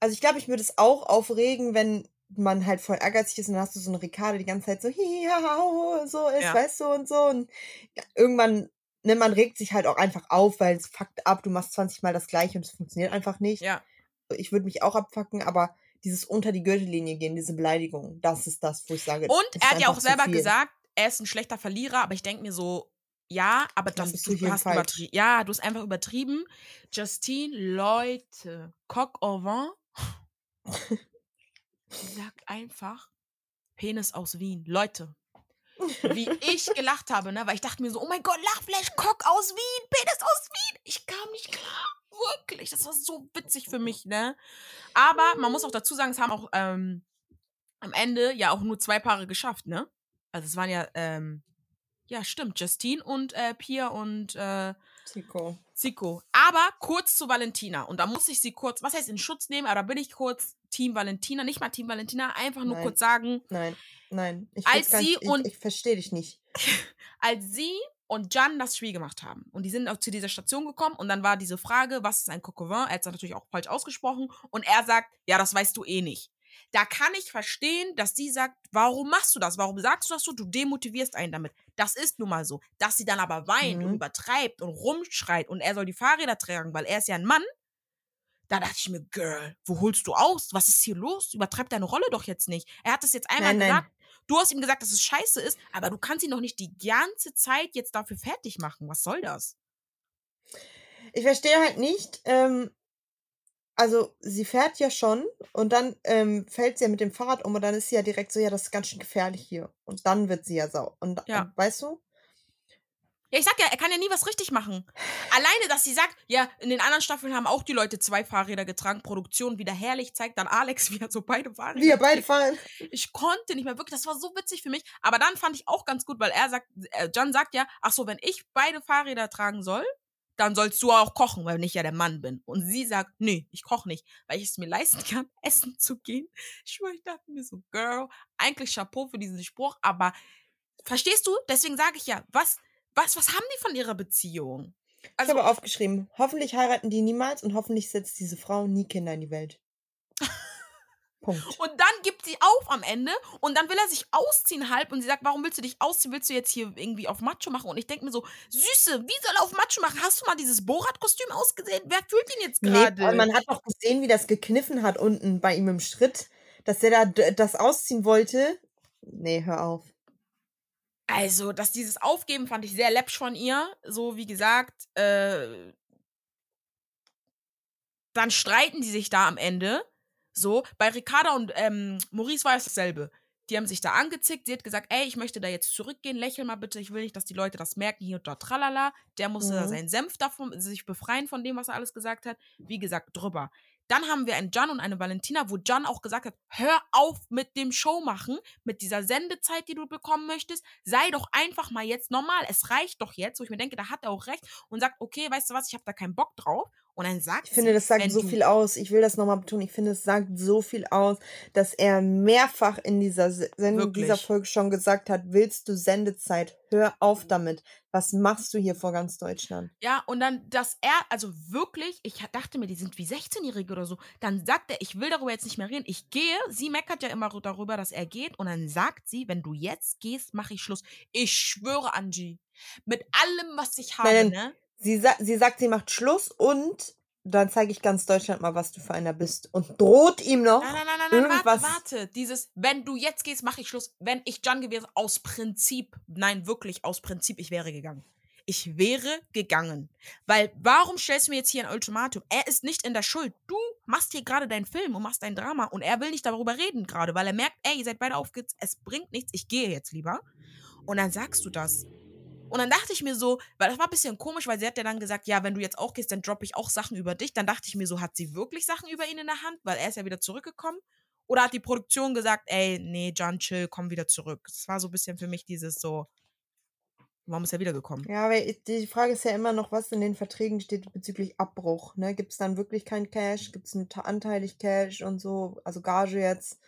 Also ich glaube, ich würde es auch aufregen, wenn man halt voll ehrgeizig ist und dann hast du so eine Ricardo die ganze Zeit so hiau, so ist, Ja. weißt du, und so. Und irgendwann, ne, man regt sich halt auch einfach auf, weil es fuckt ab, du machst 20 Mal das gleiche und es funktioniert einfach nicht. Ja. Ich würde mich auch abfacken, aber dieses unter die Gürtellinie gehen, diese Beleidigung, das ist das, wo ich sage. Und er hat ja auch selber gesagt, er ist ein schlechter Verlierer, aber ich denke mir so, ja, aber Dann das bist du, du hast falsch. übertrieben. Ja, du hast einfach übertrieben. Justine, Leute, Coq au vent. Sagt einfach Penis aus Wien. Leute, wie ich gelacht habe, ne? Weil ich dachte mir so, oh mein Gott, Lachflash, Cock aus Wien, Penis aus Wien. Ich kam nicht klar. Wirklich. Das war so witzig für mich, ne? Aber man muss auch dazu sagen, es haben auch ähm, am Ende ja auch nur zwei Paare geschafft, ne? Also es waren ja, ähm, ja, stimmt, Justine und äh, Pia und äh, Zico. Zico. Aber kurz zu Valentina. Und da muss ich sie kurz, was heißt in Schutz nehmen, aber da bin ich kurz Team Valentina, nicht mal Team Valentina, einfach nur Nein. kurz sagen, Nein, nein. Ich, Als sie nicht, und- ich, ich verstehe dich nicht. als sie und Jan das Spiel gemacht haben und die sind auch zu dieser Station gekommen und dann war diese Frage, was ist ein Coquevin? Er hat es natürlich auch falsch ausgesprochen und er sagt, ja, das weißt du eh nicht. Da kann ich verstehen, dass sie sagt, warum machst du das? Warum sagst du das so? Du demotivierst einen damit. Das ist nun mal so. Dass sie dann aber weint und Mhm. übertreibt und rumschreit und er soll die Fahrräder tragen, weil er ist ja ein Mann, Da dachte ich mir, Girl, wo holst du aus? Was ist hier los? Übertreib deine Rolle doch jetzt nicht. Er hat das jetzt einmal Nein, nein. gesagt. Du hast ihm gesagt, dass es scheiße ist, aber du kannst ihn doch nicht die ganze Zeit jetzt dafür fertig machen. Was soll das? Ich verstehe halt nicht, ähm, also sie fährt ja schon und dann ähm, fällt sie ja mit dem Fahrrad um und dann ist sie ja direkt so, ja, das ist ganz schön gefährlich hier. Und dann wird sie ja sau. Und Ja. und, weißt du? Ja, ich sag ja, er kann ja nie was richtig machen. Alleine, dass sie sagt, ja, in den anderen Staffeln haben auch die Leute zwei Fahrräder getragen, Produktion wieder herrlich, zeigt dann Alex, wie er so beide Fahrräder Wir beide fahren. Ich konnte nicht mehr wirklich, das war so witzig für mich. Aber dann fand ich auch ganz gut, weil er sagt, äh, John sagt ja, ach so, wenn ich beide Fahrräder tragen soll, dann sollst du auch kochen, weil ich ja der Mann bin. Und sie sagt, nee, ich koche nicht, weil ich es mir leisten kann, essen zu gehen. Ich schwör, ich dachte mir so, Girl, eigentlich Chapeau für diesen Spruch, aber verstehst du? Deswegen sage ich ja, was, was, was haben die von ihrer Beziehung? Ich Also, habe aufgeschrieben, hoffentlich heiraten die niemals und hoffentlich setzt diese Frau nie Kinder in die Welt. Punkt. Und dann gibt sie auf am Ende und dann will er sich ausziehen halb und sie sagt, warum willst du dich ausziehen? Willst du jetzt hier irgendwie auf Macho machen? Und ich denke mir so, Süße, wie soll er auf Macho machen? Hast du mal dieses Borat-Kostüm ausgesehen? Wer fühlt ihn jetzt Nee, gerade? man hat doch gesehen, wie das gekniffen hat unten bei ihm im Schritt, dass er da das ausziehen wollte. Nee, hör auf. also, dass dieses Aufgeben fand ich sehr läppsch von ihr. So, wie gesagt, äh, dann streiten die sich da am Ende. So, bei Ricarda und ähm, Maurice war es dasselbe. Die haben sich da angezickt. Sie hat gesagt, ey, ich möchte da jetzt zurückgehen. Lächel mal bitte. Ich will nicht, dass die Leute das merken. Hier und dort, tralala. Der musste da Mhm. seinen Senf davon, sich befreien von dem, was er alles gesagt hat. Wie gesagt, drüber. Dann haben wir einen Jan und eine Valentina, wo Jan auch gesagt hat, hör auf mit dem Show machen, mit dieser Sendezeit, die du bekommen möchtest. Sei doch einfach mal jetzt normal. Es reicht doch jetzt, wo ich mir denke, da hat er auch recht und sagt, okay, weißt du was, ich habe da keinen Bock drauf. Und dann sagt Ich finde, das sagt so viel aus. Ich will das nochmal betonen. Ich finde, es sagt so viel aus, dass er mehrfach in dieser Se- Sendung, dieser Wirklich. Folge schon gesagt hat, willst du Sendezeit? Hör auf damit. Was machst du hier vor ganz Deutschland? Ja, und dann, dass er, also wirklich, ich dachte mir, die sind wie 16-Jährige oder so. Dann sagt er, ich will darüber jetzt nicht mehr reden. Ich gehe. Sie meckert ja immer darüber, dass er geht. Und dann sagt sie, wenn du jetzt gehst, mache ich Schluss. Ich schwöre, Angie, mit allem, was ich habe, Nein, ne? Sie, sa sie sagt, sie macht Schluss und dann zeige ich ganz Deutschland mal, was du für einer bist. Und droht ihm noch. Nein, nein, nein, nein, nein, warte, warte. Dieses, wenn du jetzt gehst, mache ich Schluss. Wenn ich Jan gewesen, aus Prinzip, nein, wirklich, aus Prinzip, ich wäre gegangen. Ich wäre gegangen. Weil, warum stellst du mir jetzt hier ein Ultimatum? Er ist nicht in der Schuld. Du machst hier gerade deinen Film und machst dein Drama und er will nicht darüber reden gerade, weil er merkt, ey, ihr seid beide aufgehetzt, es bringt nichts, ich gehe jetzt lieber. Und dann sagst du das. Und dann dachte ich mir so, weil das war ein bisschen komisch, weil sie hat ja dann gesagt, ja, wenn du jetzt auch gehst, dann droppe ich auch Sachen über dich. Dann dachte ich mir so, hat sie wirklich Sachen über ihn in der Hand, weil er ist ja wieder zurückgekommen? Oder hat die Produktion gesagt, ey, nee, John, chill, komm wieder zurück? Das war so ein bisschen für mich dieses so, warum ist er wiedergekommen? Ja, aber die Frage ist ja immer noch, was in den Verträgen steht bezüglich Abbruch. Ne? Gibt es dann wirklich kein Cash? Gibt es anteilig Cash und so? Also Gage jetzt.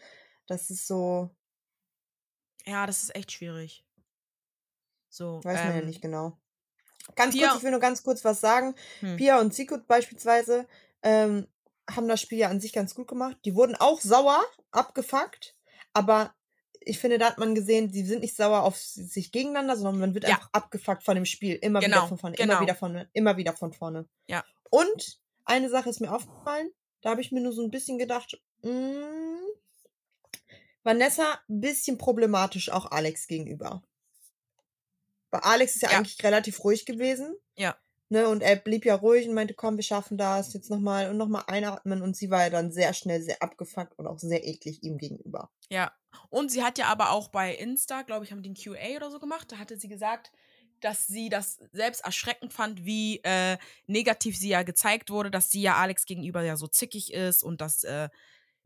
Das ist so, Ja, das ist echt schwierig. So, weiß man ja ähm, nicht genau. Ganz Pia- kurz, ich will nur ganz kurz was sagen. Hm. Pia und Sikut beispielsweise ähm, haben das Spiel ja an sich ganz gut gemacht. Die wurden auch sauer, abgefuckt, aber ich finde, da hat man gesehen, die sind nicht sauer auf sich gegeneinander, sondern man wird Ja. einfach abgefuckt von dem Spiel. Immer Genau, wieder von vorne, genau. immer wieder von, immer wieder von vorne. Ja. Und eine Sache ist mir aufgefallen, da habe ich mir nur so ein bisschen gedacht, mh, Vanessa, ein bisschen problematisch auch Alex gegenüber. Weil Alex ist ja, Ja. eigentlich relativ ruhig gewesen. Ja. Ne, und er blieb ja ruhig und meinte, komm, wir schaffen das jetzt nochmal und nochmal einatmen. Und sie war ja dann sehr schnell sehr abgefuckt und auch sehr eklig ihm gegenüber. Ja. Und sie hat ja aber auch bei Insta, glaube ich, haben die ein QA oder so gemacht. Da hatte sie gesagt, dass sie das selbst erschreckend fand, wie äh, negativ sie ja gezeigt wurde, dass sie ja Alex gegenüber ja so zickig ist und dass äh,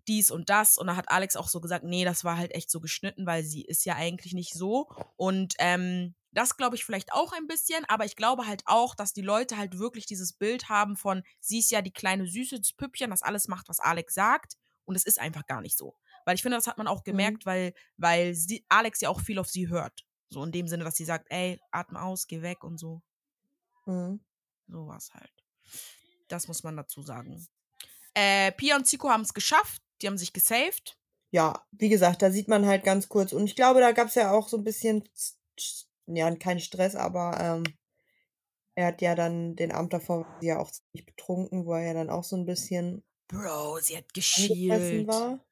dies und das. Und da hat Alex auch so gesagt, nee, das war halt echt so geschnitten, weil sie ist ja eigentlich nicht so. Und ähm, das glaube ich vielleicht auch ein bisschen, aber ich glaube halt auch, dass die Leute halt wirklich dieses Bild haben von, sie ist ja die kleine Süße, das Püppchen, das alles macht, was Alex sagt. Und es ist einfach gar nicht so. Weil ich finde, das hat man auch gemerkt, weil, weil sie, Alex ja auch viel auf sie hört. So in dem Sinne, dass sie sagt, ey, atme aus, geh weg und so. Mhm. So war es halt. Das muss man dazu sagen. Äh, Pia und Zico haben es geschafft. Die haben sich gesaved. Ja, wie gesagt, da sieht man halt ganz kurz. Und ich glaube, da gab es ja auch so ein bisschen, ja, kein Stress, aber ähm, er hat ja dann den Abend davor ja auch ziemlich betrunken, wo er ja dann auch so ein bisschen Bro, sie hat geschielt. war.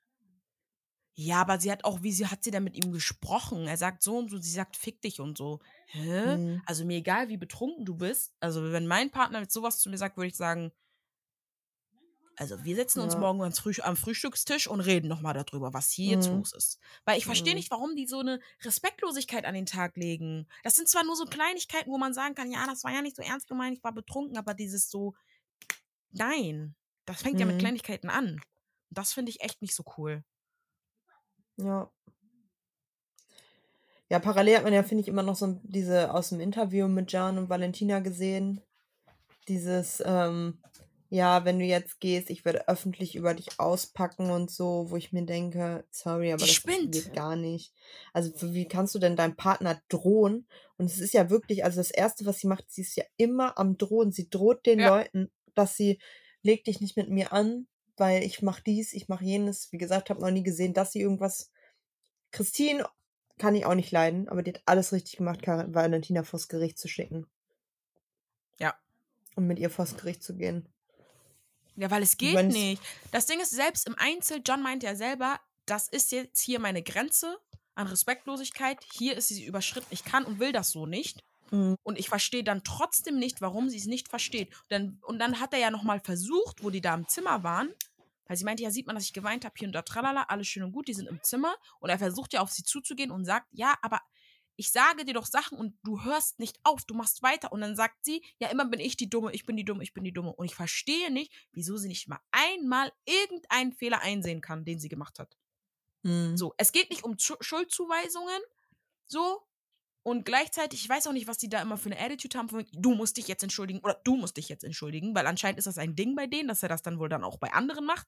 Ja, aber sie hat auch, wie sie hat sie denn mit ihm gesprochen? Er sagt so und so, sie sagt fick dich und so. Hä? Mhm. Also mir egal, wie betrunken du bist. Also wenn mein Partner jetzt sowas zu mir sagt, würde ich sagen, also wir setzen uns Ja. morgen ans Früh am Frühstückstisch und reden nochmal darüber, was hier jetzt Mhm. los ist. Weil ich verstehe Mhm. nicht, warum die so eine Respektlosigkeit an den Tag legen. Das sind zwar nur so Kleinigkeiten, wo man sagen kann, ja, das war ja nicht so ernst gemeint, ich war betrunken, aber dieses so, nein, das fängt ja mit Mhm. Kleinigkeiten an. Und das finde ich echt nicht so cool. Ja. Ja, parallel hat man ja, finde ich, immer noch so diese aus dem Interview mit Jan und Valentina gesehen. Dieses, ähm, ja, wenn du jetzt gehst, ich werde öffentlich über dich auspacken und so, wo ich mir denke, sorry, aber Die das spinnt. geht gar nicht. Also wie kannst du denn deinem Partner drohen? Und es ist ja wirklich, also das Erste, was sie macht, sie ist ja immer am Drohen. Sie droht den Ja. Leuten, dass sie, leg dich nicht mit mir an, weil ich mach dies, ich mach jenes. Wie gesagt, habe noch nie gesehen, dass sie irgendwas Christine kann ich auch nicht leiden, aber die hat alles richtig gemacht, Valentina vors Gericht zu schicken. Ja. Und mit ihr vors Gericht zu gehen. Ja, weil es geht mein, es- nicht. Das Ding ist, selbst im Einzel, John meint ja selber, das ist jetzt hier meine Grenze an Respektlosigkeit. Hier ist sie überschritten. Ich kann und will das so nicht. Mhm. Und ich verstehe dann trotzdem nicht, warum sie es nicht versteht. Und dann, und dann hat er ja nochmal versucht, wo die da im Zimmer waren, weil sie meinte, ja, sieht man, dass ich geweint habe, hier und da, tralala, alles schön und gut, die sind im Zimmer. Und er versucht ja auf sie zuzugehen und sagt, ja, aber ich sage dir doch Sachen und du hörst nicht auf, du machst weiter. Und dann sagt sie, ja, immer bin ich die Dumme, ich bin die Dumme, ich bin die Dumme. Und ich verstehe nicht, wieso sie nicht mal einmal irgendeinen Fehler einsehen kann, den sie gemacht hat. Mhm. So, es geht nicht um Schu- Schuldzuweisungen, so. Und gleichzeitig, ich weiß auch nicht, was die da immer für eine Attitude haben, von du musst dich jetzt entschuldigen oder du musst dich jetzt entschuldigen, weil anscheinend ist das ein Ding bei denen, dass er das dann wohl dann auch bei anderen macht.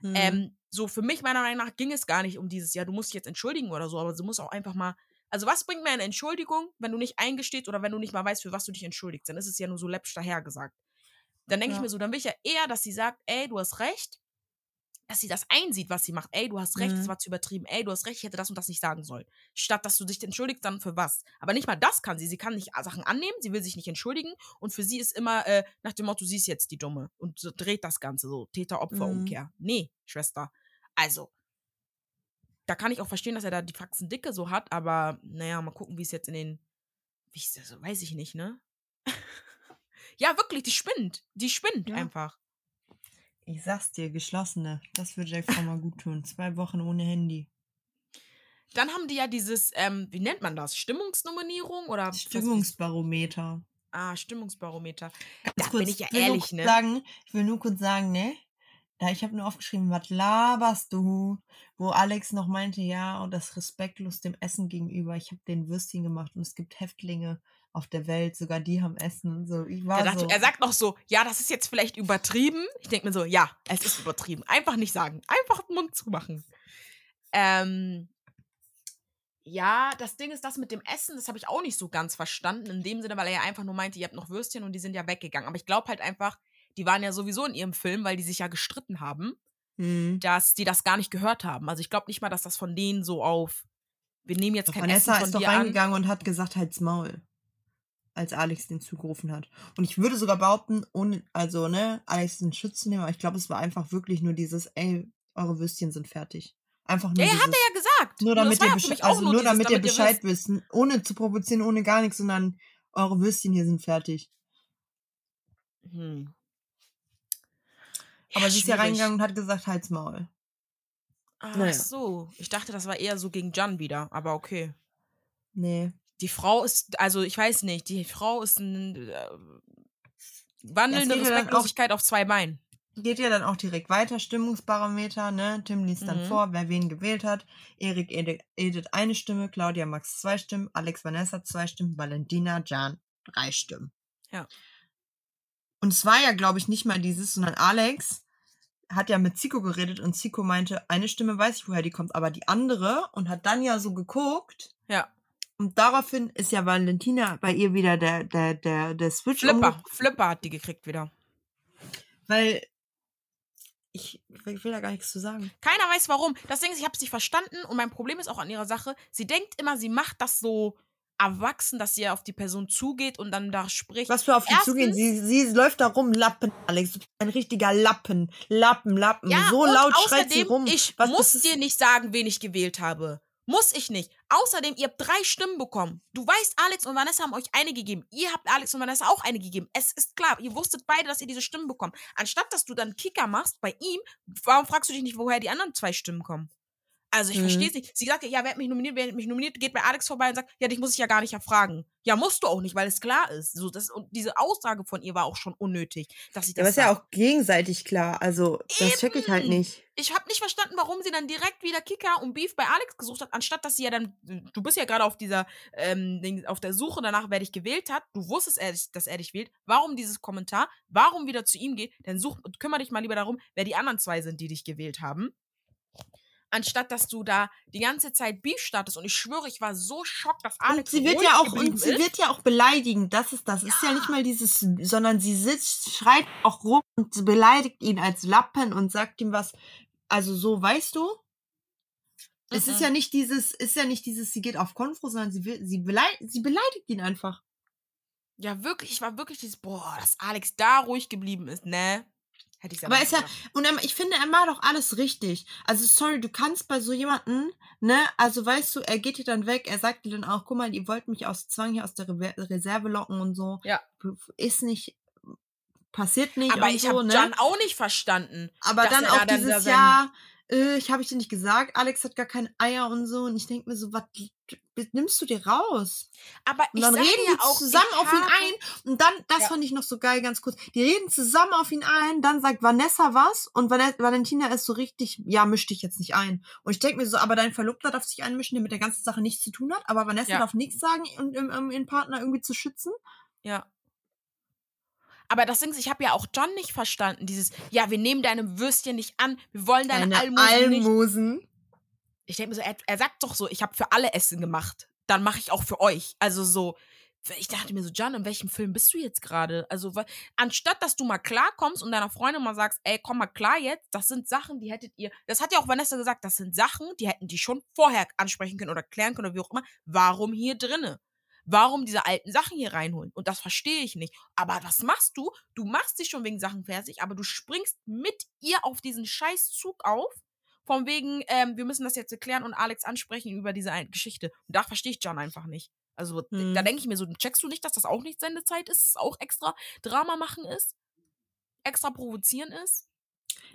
Mhm. Ähm, so, für mich, meiner Meinung nach, ging es gar nicht um dieses, ja, du musst dich jetzt entschuldigen oder so, aber sie muss auch einfach mal. Also, was bringt mir eine Entschuldigung, wenn du nicht eingestehst oder wenn du nicht mal weißt, für was du dich entschuldigst? Dann ist es ja nur so läppsch dahergesagt. Dann denke ich Ja. mir so, dann will ich ja eher, dass sie sagt, ey, du hast recht, dass sie das einsieht, was sie macht. Ey, du hast recht, das Mhm. war zu übertrieben. Ey, du hast recht, ich hätte das und das nicht sagen sollen. Statt dass du dich entschuldigst, dann für was? Aber nicht mal das kann sie. Sie kann nicht Sachen annehmen, sie will sich nicht entschuldigen und für sie ist immer äh, nach dem Motto, sie ist jetzt die Dumme und so dreht das Ganze so. Täter-Opfer-Umkehr. Nee, Schwester. Also, da kann ich auch verstehen, dass er da die Faxen dicke so hat, aber naja, mal gucken, wie es jetzt in den. Wie ist das? Weiß ich nicht, ne? ja, wirklich, die spinnt. Die spinnt Ja. einfach. Ich sag's dir, geschlossene. Das würde der Frau mal gut tun. Zwei Wochen ohne Handy. Dann haben die ja dieses, ähm, wie nennt man das? Stimmungsnominierung oder Stimmungsbarometer. Ah, Stimmungsbarometer. Ganz Da kurz, bin ich ja ehrlich, ne? Sagen, ich will nur kurz sagen, ne? Da ich habe nur aufgeschrieben, was laberst du? Wo Alex noch meinte, ja, und das respektlos dem Essen gegenüber. Ich habe den Würstchen gemacht und es gibt Häftlinge auf der Welt, sogar die haben Essen und so. Ich war Er, dachte, so. er sagt noch so, ja, das ist jetzt vielleicht übertrieben. Ich denke mir so, ja, es ist übertrieben. Einfach nicht sagen. Einfach den Mund zumachen. Ähm, ja, das Ding ist das mit dem Essen, das habe ich auch nicht so ganz verstanden. In dem Sinne, weil er ja einfach nur meinte, ihr habt noch Würstchen und die sind ja weggegangen. Aber ich glaube halt einfach, die waren ja sowieso in ihrem Film, weil die sich ja gestritten haben, Hm. dass die das gar nicht gehört haben. Also ich glaube nicht mal, dass das von denen so auf, wir nehmen jetzt Doch, kein Vanessa Essen von ist doch dir an. reingegangen und hat gesagt, halt's Maul. Als Alex den zugerufen hat. Und ich würde sogar behaupten, ohne, also, ne, Alex den Schutz zu nehmen, aber ich glaube, es war einfach wirklich nur dieses, ey, eure Würstchen sind fertig. Einfach nur Ja, dieses, hat er ja gesagt. nur damit ihr auch also nur dieses, damit ihr ihr Bescheid wisst. wisst, ohne zu provozieren, ohne gar nichts, sondern eure Würstchen hier sind fertig. Hm. Aber sie ist ja reingegangen und hat gesagt, halt's Maul. Ach Naja. so. Ich dachte, das war eher so gegen Jan wieder, aber okay. Nee. Die Frau ist, also ich weiß nicht, die Frau ist ein äh, wandelnde auch- Respektlosigkeit auf zwei Beinen. Geht ja dann auch direkt weiter, Stimmungsbarometer, ne? Tim liest dann Mhm. vor, wer wen gewählt hat. Erik, Edi- Edith eine Stimme, Claudia, Max zwei Stimmen, Alex, Vanessa zwei Stimmen, Valentina, Jan drei Stimmen. Ja. Und es war ja, glaube ich, nicht mal dieses, sondern Alex hat ja mit Zico geredet und Zico meinte, eine Stimme weiß ich, woher die kommt, aber die andere und hat dann ja so geguckt Ja. und daraufhin ist ja Valentina bei ihr wieder der, der, der, der Switch Flipper. Flipper hat die gekriegt wieder. weil ich, ich will da gar nichts zu sagen. Keiner weiß warum. Das Ding ist, ich habe es nicht verstanden und mein Problem ist auch an ihrer Sache, sie denkt immer, sie macht das so erwachsen, dass sie auf die Person zugeht und dann da spricht. Was für auf die zugehen? Sie, sie läuft da rum, Lappen, Alex. Ein richtiger Lappen. Lappen, Lappen. Ja, so laut außerdem, schreit sie rum. ich Was, muss dir nicht sagen, wen ich gewählt habe. Muss ich nicht. Außerdem, ihr habt drei Stimmen bekommen. Du weißt, Alex und Vanessa haben euch eine gegeben. Ihr habt Alex und Vanessa auch eine gegeben. Es ist klar, ihr wusstet beide, dass ihr diese Stimmen bekommt. Anstatt, dass du dann Kicker machst bei ihm, warum fragst du dich nicht, woher die anderen zwei Stimmen kommen? Also ich Mhm. verstehe es nicht. Sie sagt, ja, wer hat mich nominiert, wer hat mich nominiert, geht bei Alex vorbei und sagt, ja, dich muss ich ja gar nicht erfragen. Ja, musst du auch nicht, weil es klar ist. So, das, und diese Aussage von ihr war auch schon unnötig, dass sie Ja, aber das ist ja auch gegenseitig klar. Also, das check ich halt Eben. nicht. Ich habe nicht verstanden, warum sie dann direkt wieder Kicker und Beef bei Alex gesucht hat, anstatt dass sie ja dann, du bist ja gerade auf dieser, ähm, auf der Suche danach, wer dich gewählt hat. Du wusstest, dass er dich wählt. Warum dieses Kommentar? Warum wieder zu ihm geht? Dann such, kümmere dich mal lieber darum, wer die anderen zwei sind, die dich gewählt haben. Anstatt dass du da die ganze Zeit Beef startest. Und ich schwöre, ich war so schockt, dass Und Alex sie wird ja auch, und sie ist. wird ja auch beleidigen. Das ist das. Ist ja nicht mal dieses, sondern sie sitzt, schreit auch rum und beleidigt ihn als Lappen und sagt ihm was. Also so, weißt du? Es ist Mhm. ja nicht dieses, ist ja nicht dieses, sie geht auf Konfro, sondern sie will, sie beleidigt, sie beleidigt ihn einfach. Ja, wirklich, ich war wirklich dieses, boah, dass Alex da ruhig geblieben ist, ne? Hätte ich Aber ist ja, und ich finde, er macht doch alles richtig. Also, sorry, du kannst bei so jemanden, ne, also weißt du, er geht dir dann weg, er sagt dir dann auch, guck mal, ihr wollt mich aus Zwang hier aus der Re Reserve locken und so. Ja. Ist nicht, passiert nicht Aber ich so, habe ne? John auch nicht verstanden. Aber dann auch dieses Jahr, äh, ich habe ich dir nicht gesagt, Alex hat gar keine Eier und so. Und ich denke mir so, was nimmst du dir raus? Aber Und ich dann reden ja die auch zusammen auf ihn ein. Und dann, das Ja. fand ich noch so geil, ganz kurz. Die reden zusammen auf ihn ein, dann sagt Vanessa was und Van Valentina ist so richtig, ja, misch dich jetzt nicht ein. Und ich denke mir so, aber dein Verlobter darf sich einmischen, der mit der ganzen Sache nichts zu tun hat, aber Vanessa Ja. darf nichts sagen, um, um, um ihren Partner irgendwie zu schützen. Ja. Aber das Ding ist, ich habe ja auch John nicht verstanden. Dieses, ja, wir nehmen deine Würstchen nicht an, wir wollen deine, Deine Almosen nicht. Almosen. Ich denke mir so, er, er sagt doch so, ich habe für alle Essen gemacht. Dann mache ich auch für euch. Also so, ich dachte mir so, John, in welchem Film bist du jetzt gerade? Also, anstatt dass du mal klarkommst und deiner Freundin mal sagst, ey, komm mal klar jetzt, das sind Sachen, die hättet ihr, das hat ja auch Vanessa gesagt, das sind Sachen, die hätten die schon vorher ansprechen können oder klären können oder wie auch immer. Warum hier drinne? Warum diese alten Sachen hier reinholen? Und das verstehe ich nicht. Aber was machst du? Du machst dich schon wegen Sachen fertig, aber du springst mit ihr auf diesen Scheißzug auf. Von wegen, ähm, wir müssen das jetzt erklären und Alex ansprechen über diese Geschichte. Und da verstehe ich John einfach nicht. Also, Hm. da denke ich mir so, checkst du nicht, dass das auch nicht Sendezeit ist, dass es auch extra Drama machen ist? Extra provozieren ist?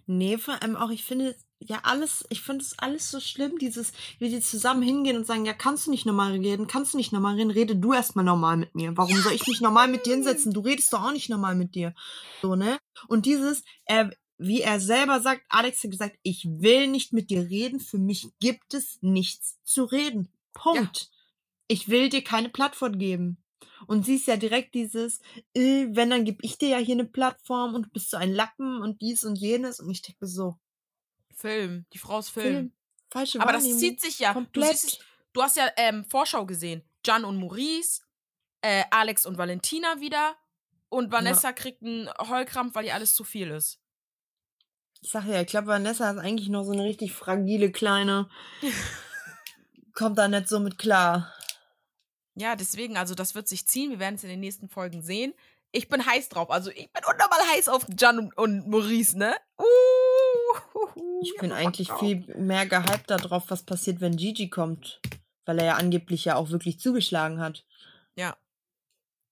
Nee, vor allem auch, ich finde, ja, alles, ich finde es alles so schlimm, dieses, wie die zusammen hingehen und sagen, ja, kannst du nicht normal reden, kannst du nicht normal reden, rede du erstmal normal mit mir. Warum soll ich mich normal mit dir hinsetzen? Du redest doch auch nicht normal mit dir. So, ne? Und dieses, er, wie er selber sagt, Alex hat gesagt, ich will nicht mit dir reden, für mich gibt es nichts zu reden. Punkt. Ich will dir keine Plattform geben. Und sie ist ja direkt dieses, äh, wenn, dann gebe ich dir ja hier eine Plattform und du bist so ein Lappen und dies und jenes. Und ich denke so, Film. Die Frau ist Film. Film. Falsche Aber das zieht sich ja. Du, siehst du hast ja ähm, Vorschau gesehen. John und Maurice, äh, Alex und Valentina wieder. Und Vanessa kriegt einen Heulkrampf, weil ihr alles zu viel ist. Ich sag ja, ich glaube, Vanessa ist eigentlich noch so eine richtig fragile Kleine. Kommt da nicht so mit klar. Ja, deswegen, also das wird sich ziehen. Wir werden es in den nächsten Folgen sehen. Ich bin heiß drauf. Also ich bin unnormal heiß auf John und, und Maurice, ne? Uh, Ich bin eigentlich viel mehr gehypt darauf, was passiert, wenn Gigi kommt. Weil er ja angeblich ja auch wirklich zugeschlagen hat. Ja.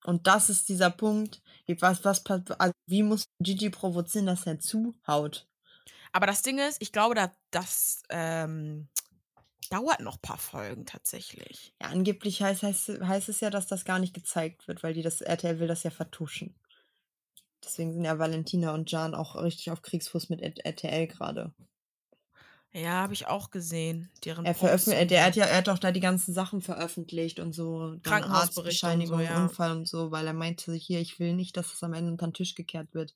Und das ist dieser Punkt. Wie- Was, was, also wie muss Gigi provozieren, dass er zuhaut? Aber das Ding ist, ich glaube, da, das ähm, dauert noch ein paar Folgen tatsächlich. Ja, angeblich heißt, heißt, heißt es ja, dass das gar nicht gezeigt wird, weil die das RTL will das ja vertuschen. Deswegen sind ja Valentina und Jan auch richtig auf Kriegsfuß mit RTL gerade. Ja, habe ich auch gesehen. Deren Er veröffentlicht, der hat ja, er hat doch da die ganzen Sachen veröffentlicht und so, Arztbescheinigung, so, ja. Unfall und so, weil er meinte hier, ich will nicht, dass es am Ende unter den Tisch gekehrt wird.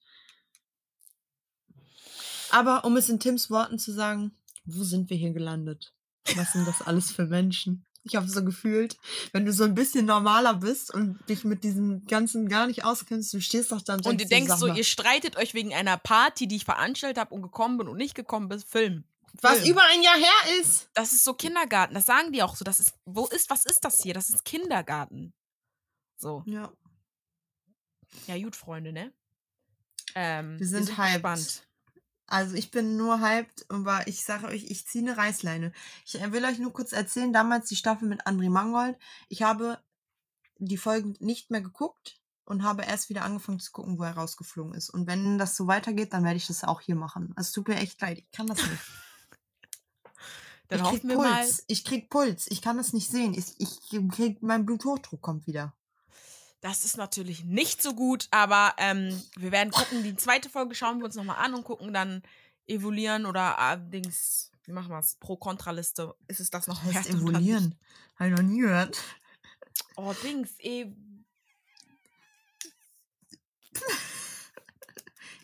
Aber um es in Tims Worten zu sagen, wo sind wir hier gelandet? Was sind das alles für Menschen? Ich habe so gefühlt, wenn du so ein bisschen normaler bist und dich mit diesem Ganzen gar nicht auskennst, du stehst doch dann Und du dir, denkst so, ihr streitet euch wegen einer Party, die ich veranstaltet habe und gekommen bin und nicht gekommen bin. Film. Was Film. über ein Jahr her ist. Das ist so Kindergarten. Das sagen die auch so. Das ist, wo ist, was ist das hier? Das ist Kindergarten. So. Ja. Ja, gut, Freunde, ne? Ähm, Wir sind hyped. gespannt. Also ich bin nur hyped, aber ich sage euch, ich ziehe eine Reißleine. Ich äh, will euch nur kurz erzählen, damals die Staffel mit André Mangold. Ich habe die Folgen nicht mehr geguckt und habe erst wieder angefangen zu gucken, wo er rausgeflogen ist. Und wenn das so weitergeht, dann werde ich das auch hier machen. Also es tut mir echt leid, ich kann das nicht. Dann ich krieg wir mal. Puls. Ich krieg Puls. Ich kann das nicht sehen. Ich, ich krieg, mein Bluthochdruck kommt wieder. Das ist natürlich nicht so gut, aber ähm, wir werden gucken. Die zweite Folge schauen wir uns nochmal an und gucken dann evaluieren oder allerdings, wie machen wir es? Pro-Kontra-Liste. Ist es das noch wert heißt evoluieren? Habe ich noch nie gehört. Oh, Dings, eh.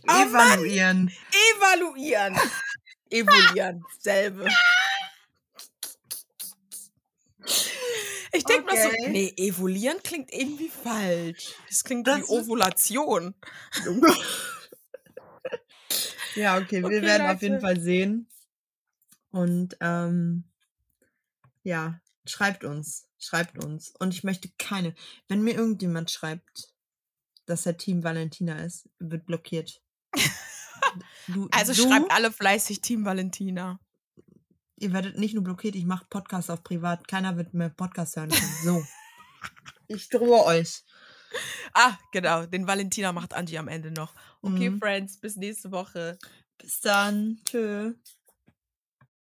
Oh! Evaluieren. Evaluieren. Evaluieren. Selbe. Ich denke mal so, Okay. nee, evoluieren klingt irgendwie falsch. Das klingt Das wie Ovulation. ja, okay, wir Okay, werden auf jeden Leute. Fall sehen. Und ähm, ja, schreibt uns. Schreibt uns. Und ich möchte keine. Wenn mir irgendjemand schreibt, dass er Team Valentina ist, wird blockiert. Du, Also du, schreibt alle fleißig Team Valentina. Ihr werdet nicht nur blockiert, ich mache Podcasts auf privat. Keiner wird mehr Podcast hören können. So. ich drohe euch. Ah, genau, den Valentina macht Angie am Ende noch. Okay, Mhm. Friends, bis nächste Woche. Bis dann. Tschö.